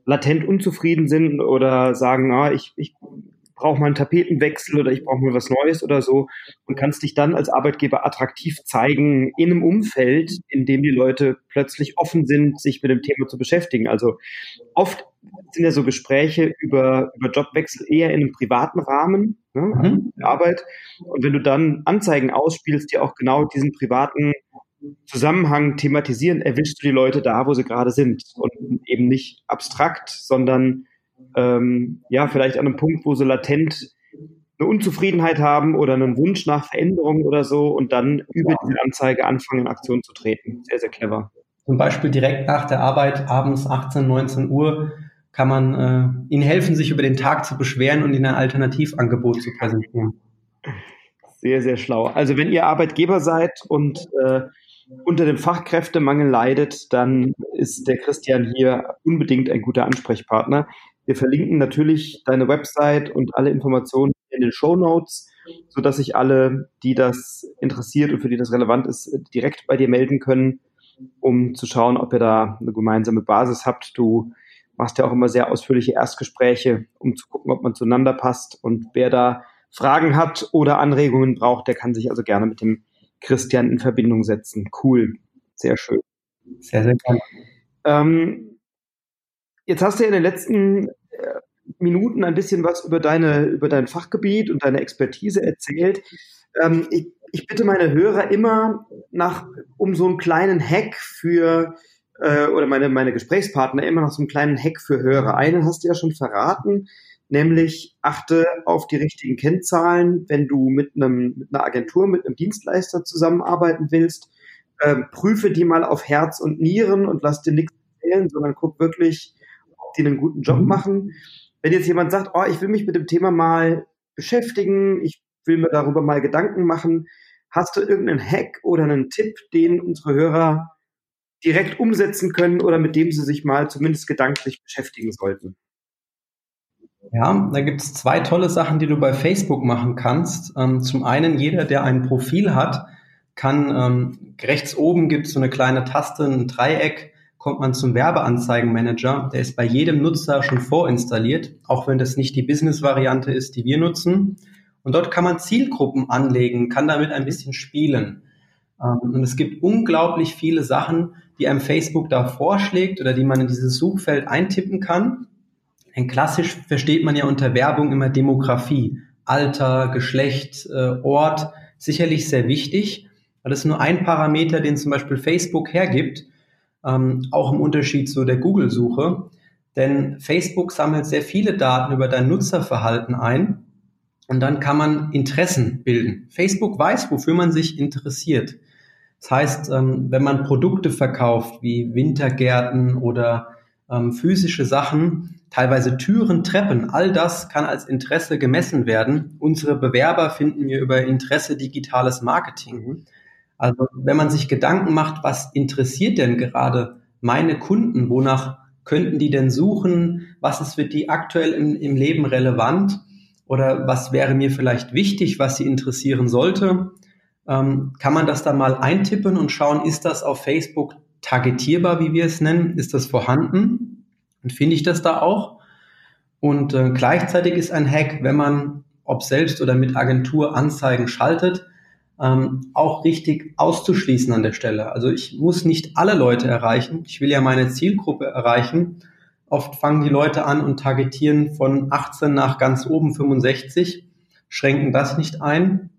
S1: latent unzufrieden sind oder sagen, ah, ich, ich brauche mal einen Tapetenwechsel oder ich brauche mal was Neues oder so und kannst dich dann als Arbeitgeber attraktiv zeigen in einem Umfeld, in dem die Leute plötzlich offen sind, sich mit dem Thema zu beschäftigen. Also oft sind ja so Gespräche über, über Jobwechsel eher in einem privaten Rahmen, ne, mhm. Arbeit. Und wenn du dann Anzeigen ausspielst, die auch genau diesen privaten Zusammenhang thematisieren, erwischst du die Leute da, wo sie gerade sind und eben nicht abstrakt, sondern ähm, ja, vielleicht an einem Punkt, wo sie latent eine Unzufriedenheit haben oder einen Wunsch nach Veränderung oder so und dann über diese Anzeige anfangen, in Aktion zu treten. Sehr, sehr clever.
S2: Zum Beispiel direkt nach der Arbeit, abends 18, 19 Uhr, kann man äh, ihnen helfen, sich über den Tag zu beschweren und ihnen ein Alternativangebot zu präsentieren.
S1: Sehr, sehr schlau. Also wenn ihr Arbeitgeber seid und äh, unter dem Fachkräftemangel leidet, dann ist der Christian hier unbedingt ein guter Ansprechpartner. Wir verlinken natürlich deine Website und alle Informationen in den Show Notes, sodass sich alle, die das interessiert und für die das relevant ist, direkt bei dir melden können, um zu schauen, ob ihr da eine gemeinsame Basis habt. Du machst ja auch immer sehr ausführliche Erstgespräche, um zu gucken, ob man zueinander passt. Und wer da Fragen hat oder Anregungen braucht, der kann sich also gerne mit dem Christian in Verbindung setzen. Cool. Sehr schön.
S2: Sehr, sehr gerne. Ähm,
S1: Jetzt hast du ja in den letzten äh, Minuten ein bisschen was über deine, über dein Fachgebiet und deine Expertise erzählt. Ähm, ich, ich, bitte meine Hörer immer nach, um so einen kleinen Hack für, äh, oder meine, meine Gesprächspartner immer noch so einen kleinen Hack für Hörer. Einen hast du ja schon verraten, nämlich achte auf die richtigen Kennzahlen, wenn du mit einem, mit einer Agentur, mit einem Dienstleister zusammenarbeiten willst. Äh, prüfe die mal auf Herz und Nieren und lass dir nichts wählen, sondern guck wirklich, die einen guten Job mhm. machen. Wenn jetzt jemand sagt, oh, ich will mich mit dem Thema mal beschäftigen, ich will mir darüber mal Gedanken machen, hast du irgendeinen Hack oder einen Tipp, den unsere Hörer direkt umsetzen können oder mit dem sie sich mal zumindest gedanklich beschäftigen sollten?
S2: Ja, da gibt es zwei tolle Sachen, die du bei Facebook machen kannst. Ähm, zum einen, jeder, der ein Profil hat, kann ähm, rechts oben gibt es so eine kleine Taste, ein Dreieck, kommt man zum Werbeanzeigenmanager. Der ist bei jedem Nutzer schon vorinstalliert, auch wenn das nicht die Business-Variante ist, die wir nutzen. Und dort kann man Zielgruppen anlegen, kann damit ein bisschen spielen. Ähm, und es gibt unglaublich viele Sachen, die einem Facebook da vorschlägt oder die man in dieses Suchfeld eintippen kann. Denn klassisch versteht man ja unter Werbung immer Demografie. Alter, Geschlecht, äh, Ort, sicherlich sehr wichtig. weil das ist nur ein Parameter, den zum Beispiel Facebook hergibt, ähm, auch im Unterschied zu der Google-Suche. Denn Facebook sammelt sehr viele Daten über dein Nutzerverhalten ein und dann kann man Interessen bilden. Facebook weiß, wofür man sich interessiert. Das heißt, ähm, wenn man Produkte verkauft wie Wintergärten oder ähm, physische Sachen, teilweise Türen, Treppen, all das kann als Interesse gemessen werden. Unsere Bewerber finden wir über Interesse digitales Marketing. Also wenn man sich Gedanken macht, was interessiert denn gerade meine Kunden, wonach könnten die denn suchen, was ist für die aktuell im, im Leben relevant? Oder was wäre mir vielleicht wichtig, was sie interessieren sollte, ähm, kann man das dann mal eintippen und schauen, ist das auf Facebook targetierbar, wie wir es nennen, ist das vorhanden? Und finde ich das da auch. Und äh, gleichzeitig ist ein Hack, wenn man, ob selbst oder mit Agentur Anzeigen schaltet, ähm, auch richtig auszuschließen an der Stelle. Also ich muss nicht alle Leute erreichen. Ich will ja meine Zielgruppe erreichen. Oft fangen die Leute an und targetieren von 18 nach ganz oben 65, schränken das nicht ein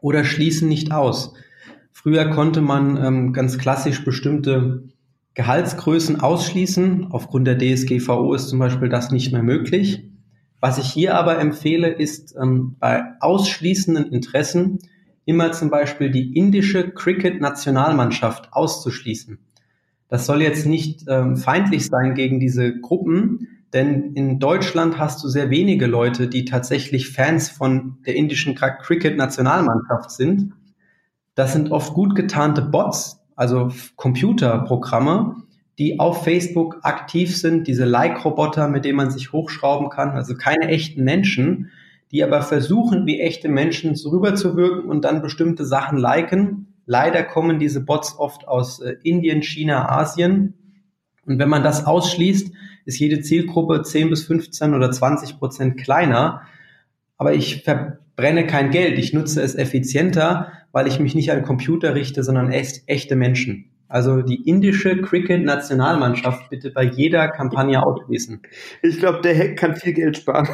S2: oder schließen nicht aus. Früher konnte man ähm, ganz klassisch bestimmte Gehaltsgrößen ausschließen. Aufgrund der DSGVO ist zum Beispiel das nicht mehr möglich. Was ich hier aber empfehle, ist ähm, bei ausschließenden Interessen immer zum Beispiel die indische Cricket-Nationalmannschaft auszuschließen. Das soll jetzt nicht ähm, feindlich sein gegen diese Gruppen, denn in Deutschland hast du sehr wenige Leute, die tatsächlich Fans von der indischen Cricket-Nationalmannschaft sind. Das sind oft gut getarnte Bots, also Computerprogramme, die auf Facebook aktiv sind, diese Like-Roboter, mit denen man sich hochschrauben kann, also keine echten Menschen, die aber versuchen, wie echte Menschen rüberzuwirken und dann bestimmte Sachen liken. Leider kommen diese Bots oft aus äh, Indien, China, Asien. Und wenn man das ausschließt, ist jede Zielgruppe 10 bis 15 oder 20 Prozent kleiner. Aber ich verbrenne kein Geld. Ich nutze es effizienter, weil ich mich nicht an Computer richte, sondern echt, echte Menschen. Also die indische Cricket-Nationalmannschaft bitte bei jeder Kampagne ausschließen.
S1: Ich glaube, der Hack kann viel Geld sparen.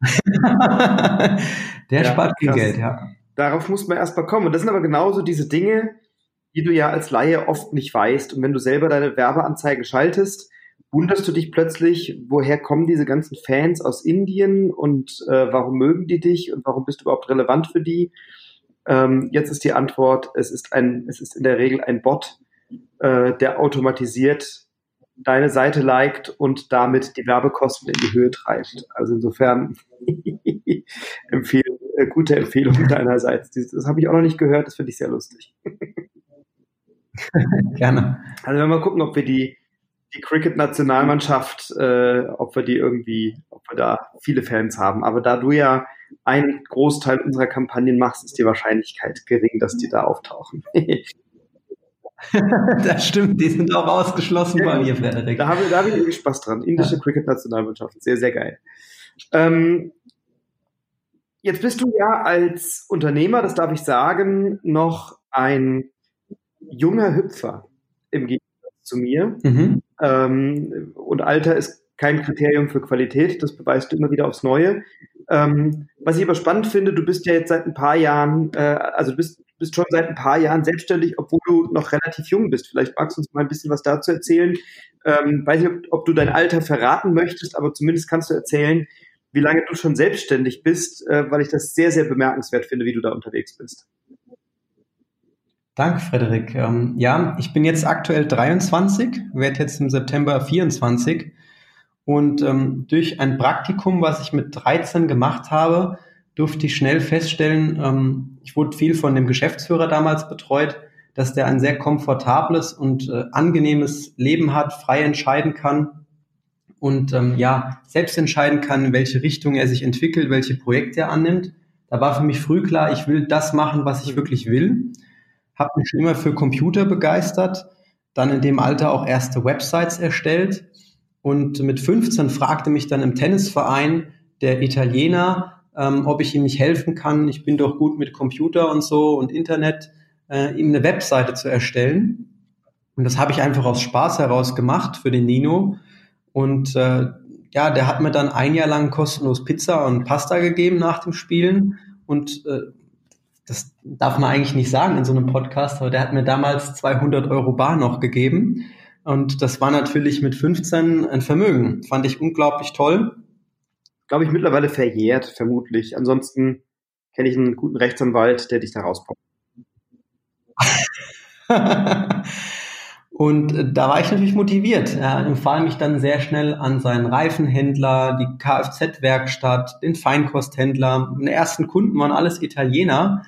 S2: Der ja, spart viel Geld, ja.
S1: Darauf muss man erstmal kommen. Und das sind aber genauso diese Dinge, die du ja als Laie oft nicht weißt. Und wenn du selber deine Werbeanzeige schaltest, wunderst du dich plötzlich, woher kommen diese ganzen Fans aus Indien und äh, warum mögen die dich und warum bist du überhaupt relevant für die? Ähm, jetzt ist die Antwort, es ist ein, es ist in der Regel ein Bot, äh, der automatisiert deine Seite liked und damit die Werbekosten in die Höhe treibt. Also insofern empfehle, äh, gute Empfehlung deinerseits. Das, habe ich auch noch nicht gehört, das finde ich sehr lustig.
S2: Gerne.
S1: Also wenn wir gucken, ob wir die, die Cricket-Nationalmannschaft, äh, ob wir die irgendwie, ob wir da viele Fans haben. Aber da du ja einen Großteil unserer Kampagnen machst, ist die Wahrscheinlichkeit gering, dass die da auftauchen.
S2: das stimmt, die sind auch ausgeschlossen bei mir, Frederik.
S1: Da habe, da habe ich irgendwie Spaß dran. Indische ja. Cricket-Nationalmannschaft, sehr, sehr geil. Ähm, jetzt bist du ja als Unternehmer, das darf ich sagen, noch ein junger Hüpfer im Gegensatz zu mir. Mhm. Ähm, und Alter ist kein Kriterium für Qualität, das beweist du immer wieder aufs Neue. Ähm, was ich aber spannend finde, du bist ja jetzt seit ein paar Jahren, äh, also du bist bist schon seit ein paar Jahren selbstständig, obwohl du noch relativ jung bist. Vielleicht magst du uns mal ein bisschen was dazu erzählen. Ähm, weiß nicht, ob, ob, du dein Alter verraten möchtest, aber zumindest kannst du erzählen, wie lange du schon selbstständig bist, äh, weil ich das sehr, sehr bemerkenswert finde, wie du da unterwegs bist.
S2: Danke, Frederik. Ähm, ja, ich bin jetzt aktuell 23, werde jetzt im September 24 und ähm, durch ein Praktikum, was ich mit 13 gemacht habe, durfte ich schnell feststellen, ähm, ich wurde viel von dem Geschäftsführer damals betreut, dass der ein sehr komfortables und äh, angenehmes Leben hat, frei entscheiden kann und ähm, ja, selbst entscheiden kann, in welche Richtung er sich entwickelt, welche Projekte er annimmt. Da war für mich früh klar, ich will das machen, was ich wirklich will. Habe mich schon immer für Computer begeistert, dann in dem Alter auch erste Websites erstellt und mit 15 fragte mich dann im Tennisverein der Italiener, ähm, ob ich ihm nicht helfen kann. Ich bin doch gut mit Computer und so und Internet, äh, ihm eine Webseite zu erstellen. Und das habe ich einfach aus Spaß heraus gemacht für den Nino. Und äh, ja, der hat mir dann ein Jahr lang kostenlos Pizza und Pasta gegeben nach dem Spielen. Und äh, das darf man eigentlich nicht sagen in so einem Podcast, aber der hat mir damals 200 Euro bar noch gegeben. Und das war natürlich mit 15 ein Vermögen. Fand ich unglaublich toll
S1: glaube ich, mittlerweile verjährt, vermutlich. Ansonsten kenne ich einen guten Rechtsanwalt, der dich da rauspackt.
S2: Und äh, da war ich natürlich motiviert. Er empfahl mich dann sehr schnell an seinen Reifenhändler, die Kfz-Werkstatt, den Feinkosthändler. Meine ersten Kunden waren alles Italiener.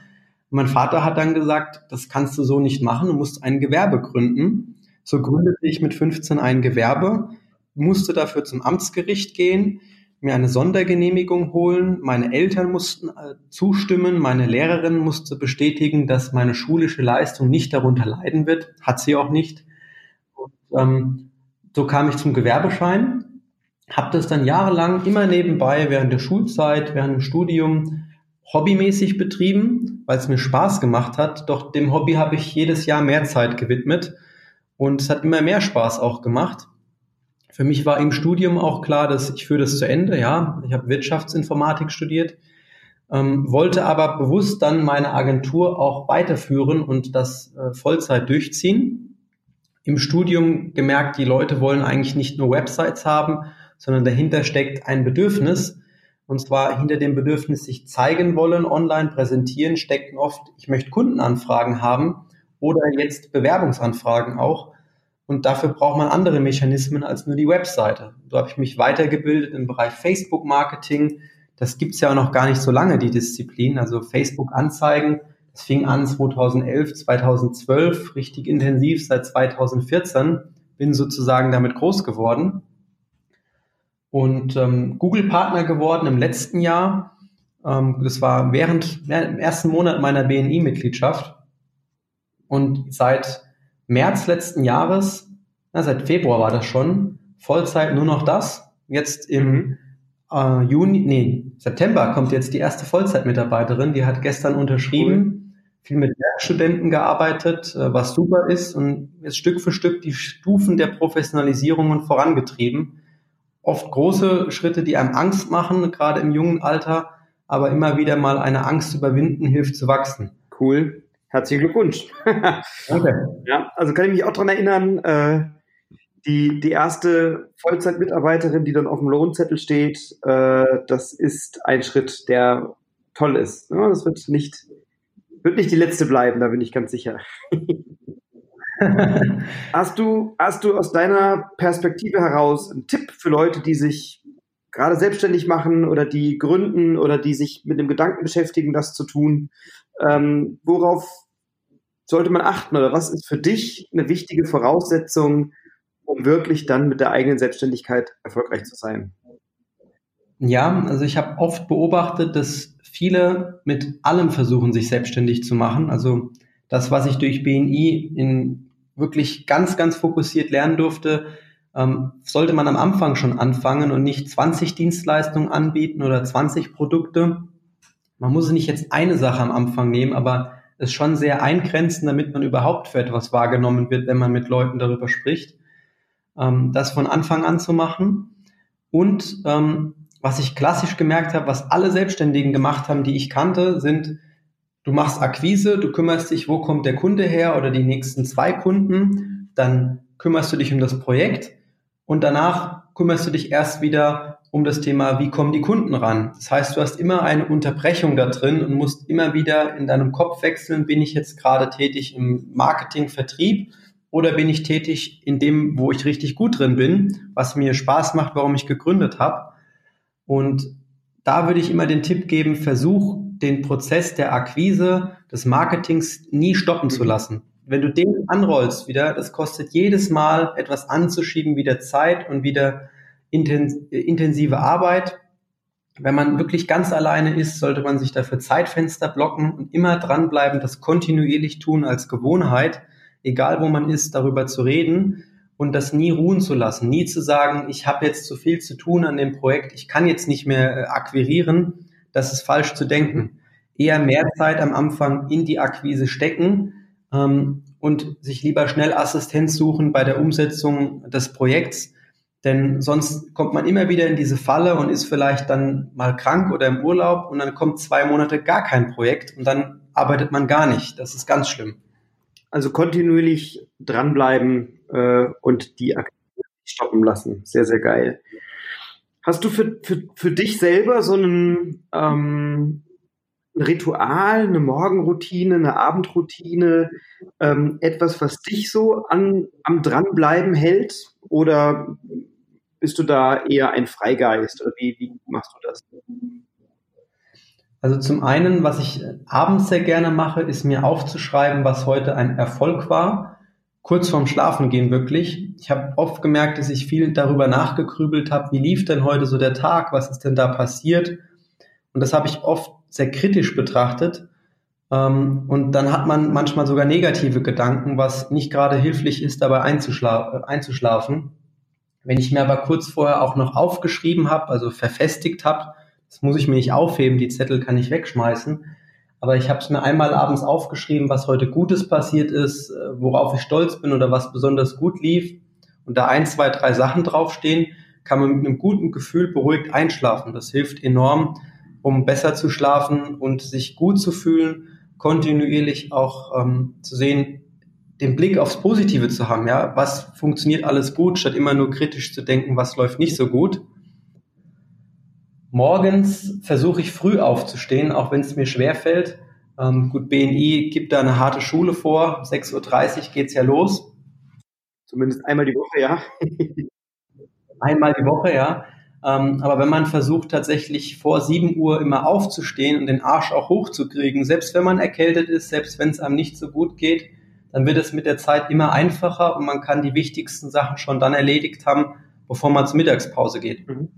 S2: Mein Vater hat dann gesagt, das kannst du so nicht machen, du musst ein Gewerbe gründen. So gründete ich mit 15 ein Gewerbe, musste dafür zum Amtsgericht gehen mir eine Sondergenehmigung holen. Meine Eltern mussten äh, zustimmen. Meine Lehrerin musste bestätigen, dass meine schulische Leistung nicht darunter leiden wird. Hat sie auch nicht. Und, ähm, so kam ich zum Gewerbeschein. Habe das dann jahrelang immer nebenbei während der Schulzeit, während dem Studium hobbymäßig betrieben, weil es mir Spaß gemacht hat. Doch dem Hobby habe ich jedes Jahr mehr Zeit gewidmet und es hat immer mehr Spaß auch gemacht. Für mich war im Studium auch klar, dass ich führe das zu Ende. Ja, ich habe Wirtschaftsinformatik studiert, ähm, wollte aber bewusst dann meine Agentur auch weiterführen und das äh, Vollzeit durchziehen. Im Studium gemerkt, die Leute wollen eigentlich nicht nur Websites haben, sondern dahinter steckt ein Bedürfnis. Und zwar hinter dem Bedürfnis, sich zeigen wollen, online präsentieren, stecken oft, ich möchte Kundenanfragen haben oder jetzt Bewerbungsanfragen auch. Und dafür braucht man andere Mechanismen als nur die Webseite. So habe ich mich weitergebildet im Bereich Facebook-Marketing. Das gibt's ja auch noch gar nicht so lange, die Disziplin. Also Facebook-Anzeigen, das fing an 2011, 2012, richtig intensiv seit 2014. Bin sozusagen damit groß geworden. Und ähm, Google-Partner geworden im letzten Jahr. Ähm, das war während ja, im ersten Monat meiner BNI-Mitgliedschaft. Und seit März letzten Jahres, na, seit Februar war das schon, Vollzeit nur noch das. Jetzt im mhm. äh, Juni, nee, September kommt jetzt die erste Vollzeitmitarbeiterin, die hat gestern unterschrieben, viel mit Werkstudenten gearbeitet, äh, was super ist und jetzt Stück für Stück die Stufen der Professionalisierungen vorangetrieben. Oft große Schritte, die einem Angst machen, gerade im jungen Alter, aber immer wieder mal eine Angst überwinden hilft zu wachsen.
S1: Cool. Herzlichen Glückwunsch. Danke. ja, also kann ich mich auch dran erinnern, äh, die, die erste Vollzeitmitarbeiterin, die dann auf dem Lohnzettel steht, äh, das ist ein Schritt, der toll ist. Ja, das wird nicht, wird nicht die letzte bleiben, da bin ich ganz sicher. hast du, hast du aus deiner Perspektive heraus einen Tipp für Leute, die sich gerade selbstständig machen oder die gründen oder die sich mit dem Gedanken beschäftigen, das zu tun? Ähm, worauf sollte man achten oder was ist für dich eine wichtige Voraussetzung, um wirklich dann mit der eigenen Selbstständigkeit erfolgreich zu sein?
S2: Ja, also ich habe oft beobachtet, dass viele mit allem versuchen, sich selbstständig zu machen. Also das, was ich durch BNI in wirklich ganz, ganz fokussiert lernen durfte, ähm, sollte man am Anfang schon anfangen und nicht 20 Dienstleistungen anbieten oder 20 Produkte. Man muss nicht jetzt eine Sache am Anfang nehmen, aber es schon sehr eingrenzen, damit man überhaupt für etwas wahrgenommen wird, wenn man mit Leuten darüber spricht. Ähm, das von Anfang an zu machen. Und ähm, was ich klassisch gemerkt habe, was alle Selbstständigen gemacht haben, die ich kannte, sind, du machst Akquise, du kümmerst dich, wo kommt der Kunde her oder die nächsten zwei Kunden, dann kümmerst du dich um das Projekt und danach kümmerst du dich erst wieder um das Thema, wie kommen die Kunden ran. Das heißt, du hast immer eine Unterbrechung da drin und musst immer wieder in deinem Kopf wechseln, bin ich jetzt gerade tätig im Marketing, Vertrieb oder bin ich tätig in dem, wo ich richtig gut drin bin, was mir Spaß macht, warum ich gegründet habe. Und da würde ich immer den Tipp geben, versuch den Prozess der Akquise, des Marketings nie stoppen zu lassen. Wenn du den anrollst wieder, das kostet jedes Mal etwas anzuschieben, wieder Zeit und wieder intensive Arbeit. Wenn man wirklich ganz alleine ist, sollte man sich dafür Zeitfenster blocken und immer dranbleiben, das kontinuierlich tun als Gewohnheit, egal wo man ist, darüber zu reden und das nie ruhen zu lassen, nie zu sagen, ich habe jetzt zu viel zu tun an dem Projekt, ich kann jetzt nicht mehr äh, akquirieren, das ist falsch zu denken. Eher mehr Zeit am Anfang in die Akquise stecken ähm, und sich lieber schnell Assistenz suchen bei der Umsetzung des Projekts, denn sonst kommt man immer wieder in diese Falle und ist vielleicht dann mal krank oder im Urlaub und dann kommt zwei Monate gar kein Projekt und dann arbeitet man gar nicht. Das ist ganz schlimm.
S1: Also kontinuierlich dranbleiben äh, und die Aktivität stoppen lassen. Sehr, sehr geil. Hast du für, für, für dich selber so einen, ähm, ein Ritual, eine Morgenroutine, eine Abendroutine, ähm, etwas, was dich so an, am Dranbleiben hält? Oder bist du da eher ein Freigeist? Oder wie, wie machst du das?
S2: Also zum einen, was ich abends sehr gerne mache, ist mir aufzuschreiben, was heute ein Erfolg war. Kurz vorm Schlafengehen wirklich. Ich habe oft gemerkt, dass ich viel darüber nachgegrübelt habe, wie lief denn heute so der Tag, was ist denn da passiert. Und das habe ich oft sehr kritisch betrachtet. Ähm, und dann hat man manchmal sogar negative Gedanken, was nicht gerade hilflich ist, dabei einzuschla einzuschlafen. Wenn ich mir aber kurz vorher auch noch aufgeschrieben habe, also verfestigt habe, das muss ich mir nicht aufheben, die Zettel kann ich wegschmeißen. Aber ich habe es mir einmal abends aufgeschrieben, was heute Gutes passiert ist, äh, worauf ich stolz bin oder was besonders gut lief. Und da ein, zwei, drei Sachen draufstehen, kann man mit einem guten Gefühl beruhigt einschlafen. Das hilft enorm, um besser zu schlafen und sich gut zu fühlen, kontinuierlich auch ähm, zu sehen, den Blick aufs Positive zu haben. Ja, was funktioniert alles gut, statt immer nur kritisch zu denken, was läuft nicht so gut. Morgens versuche ich früh aufzustehen, auch wenn es mir schwer fällt. Ähm, gut, BNI gibt da eine harte Schule vor. 6.30 Uhr geht's ja los.
S1: Zumindest einmal die Woche, ja.
S2: einmal die Woche, ja. Ähm, aber wenn man versucht tatsächlich vor 7 Uhr immer aufzustehen und den Arsch auch hochzukriegen, selbst wenn man erkältet ist, selbst wenn es einem nicht so gut geht, dann wird es mit der Zeit immer einfacher und man kann die wichtigsten Sachen schon dann erledigt haben, bevor man zur Mittagspause geht. Mhm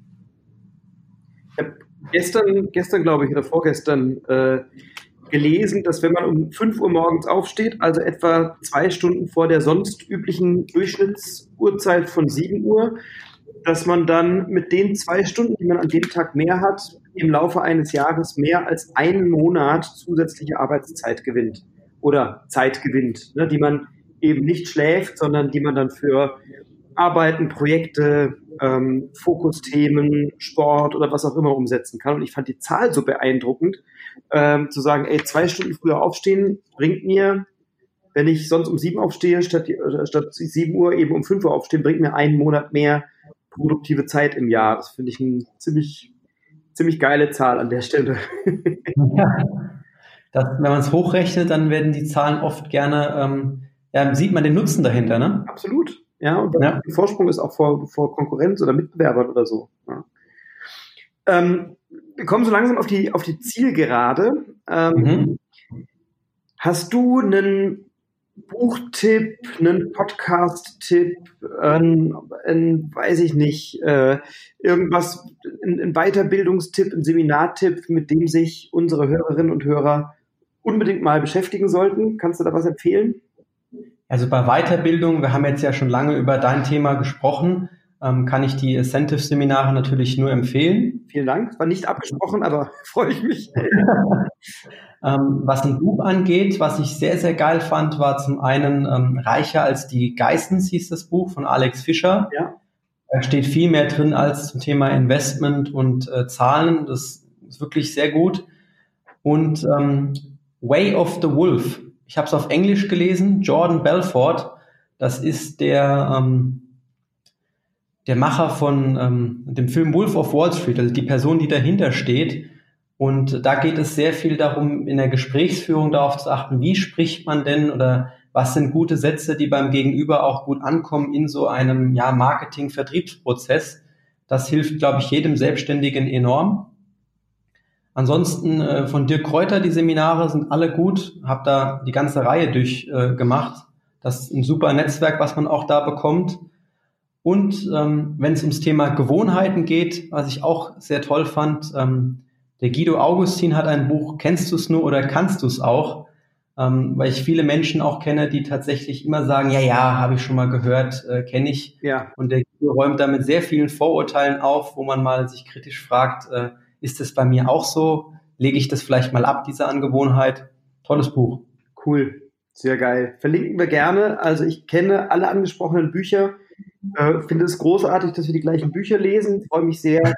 S1: habe gestern, gestern glaube ich, oder vorgestern äh, gelesen, dass wenn man um 5 Uhr morgens aufsteht, also etwa zwei Stunden vor der sonst üblichen Durchschnittsuhrzeit von 7 Uhr, dass man dann mit den zwei Stunden, die man an dem Tag mehr hat, im Laufe eines Jahres mehr als einen Monat zusätzliche Arbeitszeit gewinnt oder Zeit gewinnt, ne, die man eben nicht schläft, sondern die man dann für Arbeiten, Projekte, ähm, Fokusthemen, Sport oder was auch immer umsetzen kann. Und ich fand die Zahl so beeindruckend, ähm, zu sagen, ey, zwei Stunden früher aufstehen bringt mir, wenn ich sonst um sieben aufstehe, statt, äh, statt sieben Uhr eben um fünf Uhr aufstehen, bringt mir einen Monat mehr produktive Zeit im Jahr. Das finde ich eine ziemlich, ziemlich geile Zahl an der Stelle.
S2: Ja. Das, wenn man es hochrechnet, dann werden die Zahlen oft gerne, ähm, ja, sieht man den Nutzen dahinter, ne?
S1: Absolut. Ja, und ja. der Vorsprung ist auch vor, vor Konkurrenz oder Mitbewerbern oder so. Ja. Ähm, wir kommen so langsam auf die, auf die Zielgerade. Ähm, mhm. Hast du einen Buchtipp, einen Podcast-Tipp, ein, weiß ich nicht, äh, irgendwas, ein Weiterbildungstipp, ein Seminartipp, mit dem sich unsere Hörerinnen und Hörer unbedingt mal beschäftigen sollten? Kannst du da was empfehlen?
S2: Also bei Weiterbildung, wir haben jetzt ja schon lange über dein Thema gesprochen, ähm, kann ich die Incentive-Seminare natürlich nur empfehlen.
S1: Vielen Dank. War nicht abgesprochen, aber freue ich mich.
S2: ähm, was ein Buch angeht, was ich sehr, sehr geil fand, war zum einen ähm, Reicher als die Geissens hieß das Buch von Alex Fischer. Ja. Da steht viel mehr drin als zum Thema Investment und äh, Zahlen. Das ist wirklich sehr gut. Und ähm, Way of the Wolf ich habe es auf Englisch gelesen, Jordan Belfort, das ist der, ähm, der Macher von ähm, dem Film Wolf of Wall Street, also die Person, die dahinter steht. Und da geht es sehr viel darum, in der Gesprächsführung darauf zu achten, wie spricht man denn oder was sind gute Sätze, die beim Gegenüber auch gut ankommen in so einem ja, Marketing-Vertriebsprozess. Das hilft, glaube ich, jedem Selbstständigen enorm. Ansonsten äh, von Dirk Kräuter, die Seminare sind alle gut, habe da die ganze Reihe durchgemacht. Äh, das ist ein super Netzwerk, was man auch da bekommt. Und ähm, wenn es ums Thema Gewohnheiten geht, was ich auch sehr toll fand, ähm, der Guido Augustin hat ein Buch, Kennst du es nur oder kannst du es auch? Ähm, weil ich viele Menschen auch kenne, die tatsächlich immer sagen, ja, ja, habe ich schon mal gehört, äh, kenne ich. Ja. Und der Guido räumt damit sehr vielen Vorurteilen auf, wo man mal sich kritisch fragt, äh, ist es bei mir auch so? Lege ich das vielleicht mal ab, diese Angewohnheit? Tolles Buch.
S1: Cool. Sehr geil. Verlinken wir gerne. Also ich kenne alle angesprochenen Bücher. Äh, finde es großartig, dass wir die gleichen Bücher lesen. Freue mich sehr,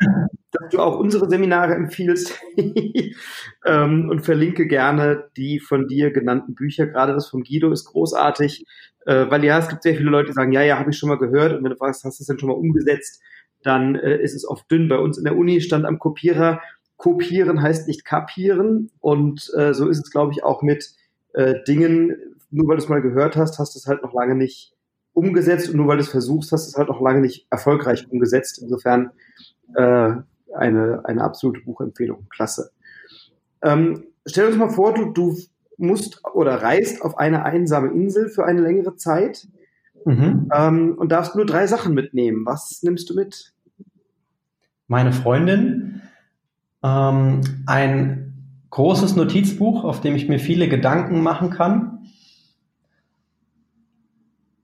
S1: dass du auch unsere Seminare empfiehlst ähm, und verlinke gerne die von dir genannten Bücher. Gerade das von Guido ist großartig, äh, weil ja, es gibt sehr viele Leute, die sagen, ja, ja, habe ich schon mal gehört. Und wenn du fragst, hast du es denn schon mal umgesetzt, dann äh, ist es oft dünn. Bei uns in der Uni stand am Kopierer, kopieren heißt nicht kapieren. Und äh, so ist es, glaube ich, auch mit äh, Dingen, nur weil du es mal gehört hast, hast du es halt noch lange nicht umgesetzt und nur weil du es versuchst, hast du es halt noch lange nicht erfolgreich umgesetzt. Insofern äh, eine, eine absolute Buchempfehlung. Klasse. Ähm, stell uns mal vor, du, du musst oder reist auf eine einsame Insel für eine längere Zeit mhm. ähm, und darfst nur drei Sachen mitnehmen. Was nimmst du mit?
S2: Meine Freundin, ähm, ein großes Notizbuch, auf dem ich mir viele Gedanken machen kann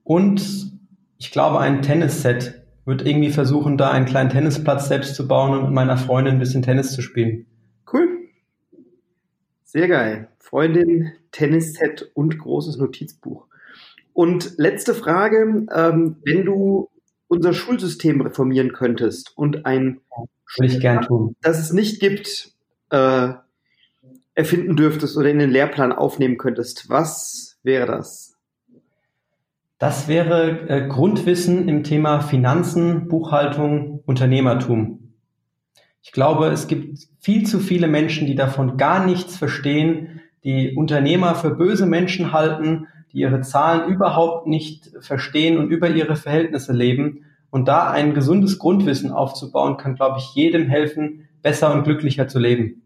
S2: und ich glaube, ein Tennisset wird irgendwie versuchen, da einen kleinen Tennisplatz selbst zu bauen und mit meiner Freundin ein bisschen Tennis zu spielen.
S1: Cool. Sehr geil. Freundin, Tennisset und großes Notizbuch. Und letzte Frage, ähm, wenn du unser Schulsystem reformieren könntest und ein
S2: würde ich gern tun.
S1: das es nicht gibt, äh, erfinden dürftest oder in den Lehrplan aufnehmen könntest, was wäre das?
S2: Das wäre äh, Grundwissen im Thema Finanzen, Buchhaltung, Unternehmertum. Ich glaube, es gibt viel zu viele Menschen, die davon gar nichts verstehen, die Unternehmer für böse Menschen halten, die ihre Zahlen überhaupt nicht verstehen und über ihre Verhältnisse leben. Und da ein gesundes Grundwissen aufzubauen, kann, glaube ich, jedem helfen, besser und glücklicher zu leben.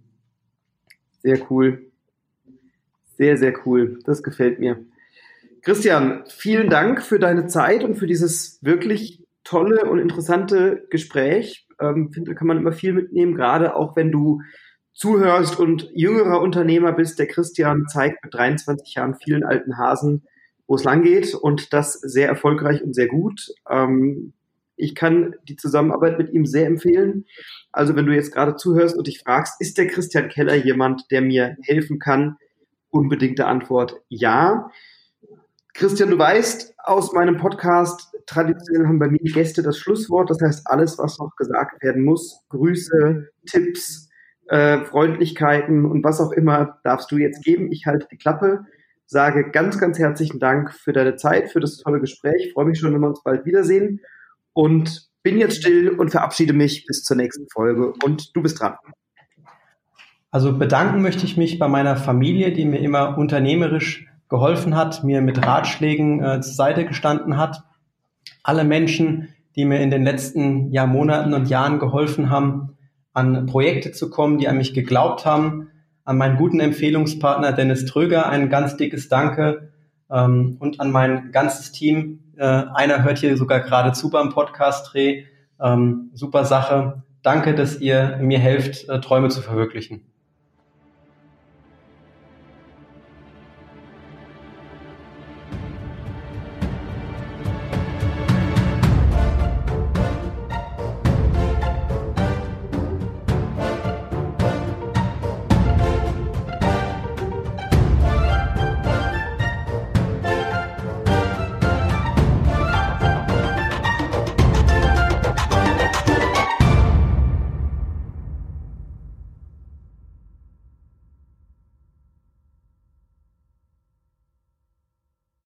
S1: Sehr cool. Sehr, sehr cool. Das gefällt mir. Christian, vielen Dank für deine Zeit und für dieses wirklich tolle und interessante Gespräch. Ähm, finde, da kann man immer viel mitnehmen, gerade auch wenn du zuhörst und jüngerer Unternehmer bist. Der Christian zeigt mit 23 Jahren vielen alten Hasen, wo es lang geht und das sehr erfolgreich und sehr gut. Ähm, ich kann die Zusammenarbeit mit ihm sehr empfehlen. Also wenn du jetzt gerade zuhörst und dich fragst, ist der Christian Keller jemand, der mir helfen kann? Unbedingte Antwort ja. Christian, du weißt aus meinem Podcast, traditionell haben bei mir Gäste das Schlusswort. Das heißt, alles, was noch gesagt werden muss, Grüße, Tipps, äh, Freundlichkeiten und was auch immer, darfst du jetzt geben. Ich halte die Klappe, sage ganz, ganz herzlichen Dank für deine Zeit, für das tolle Gespräch. Ich freue mich schon, wenn wir uns bald wiedersehen und bin jetzt still und verabschiede mich bis zur nächsten Folge. Und du bist dran.
S2: Also bedanken möchte ich mich bei meiner Familie, die mir immer unternehmerisch geholfen hat, mir mit Ratschlägen äh, zur Seite gestanden hat. Alle Menschen, die mir in den letzten Jahr, Monaten und Jahren geholfen haben, an Projekte zu kommen, die an mich geglaubt haben. An meinen guten Empfehlungspartner Dennis Tröger ein ganz dickes Danke ähm, und an mein ganzes Team. Äh, einer hört hier sogar gerade zu beim Podcast-Dreh. Ähm, super Sache. Danke, dass ihr mir helft, äh, Träume zu verwirklichen.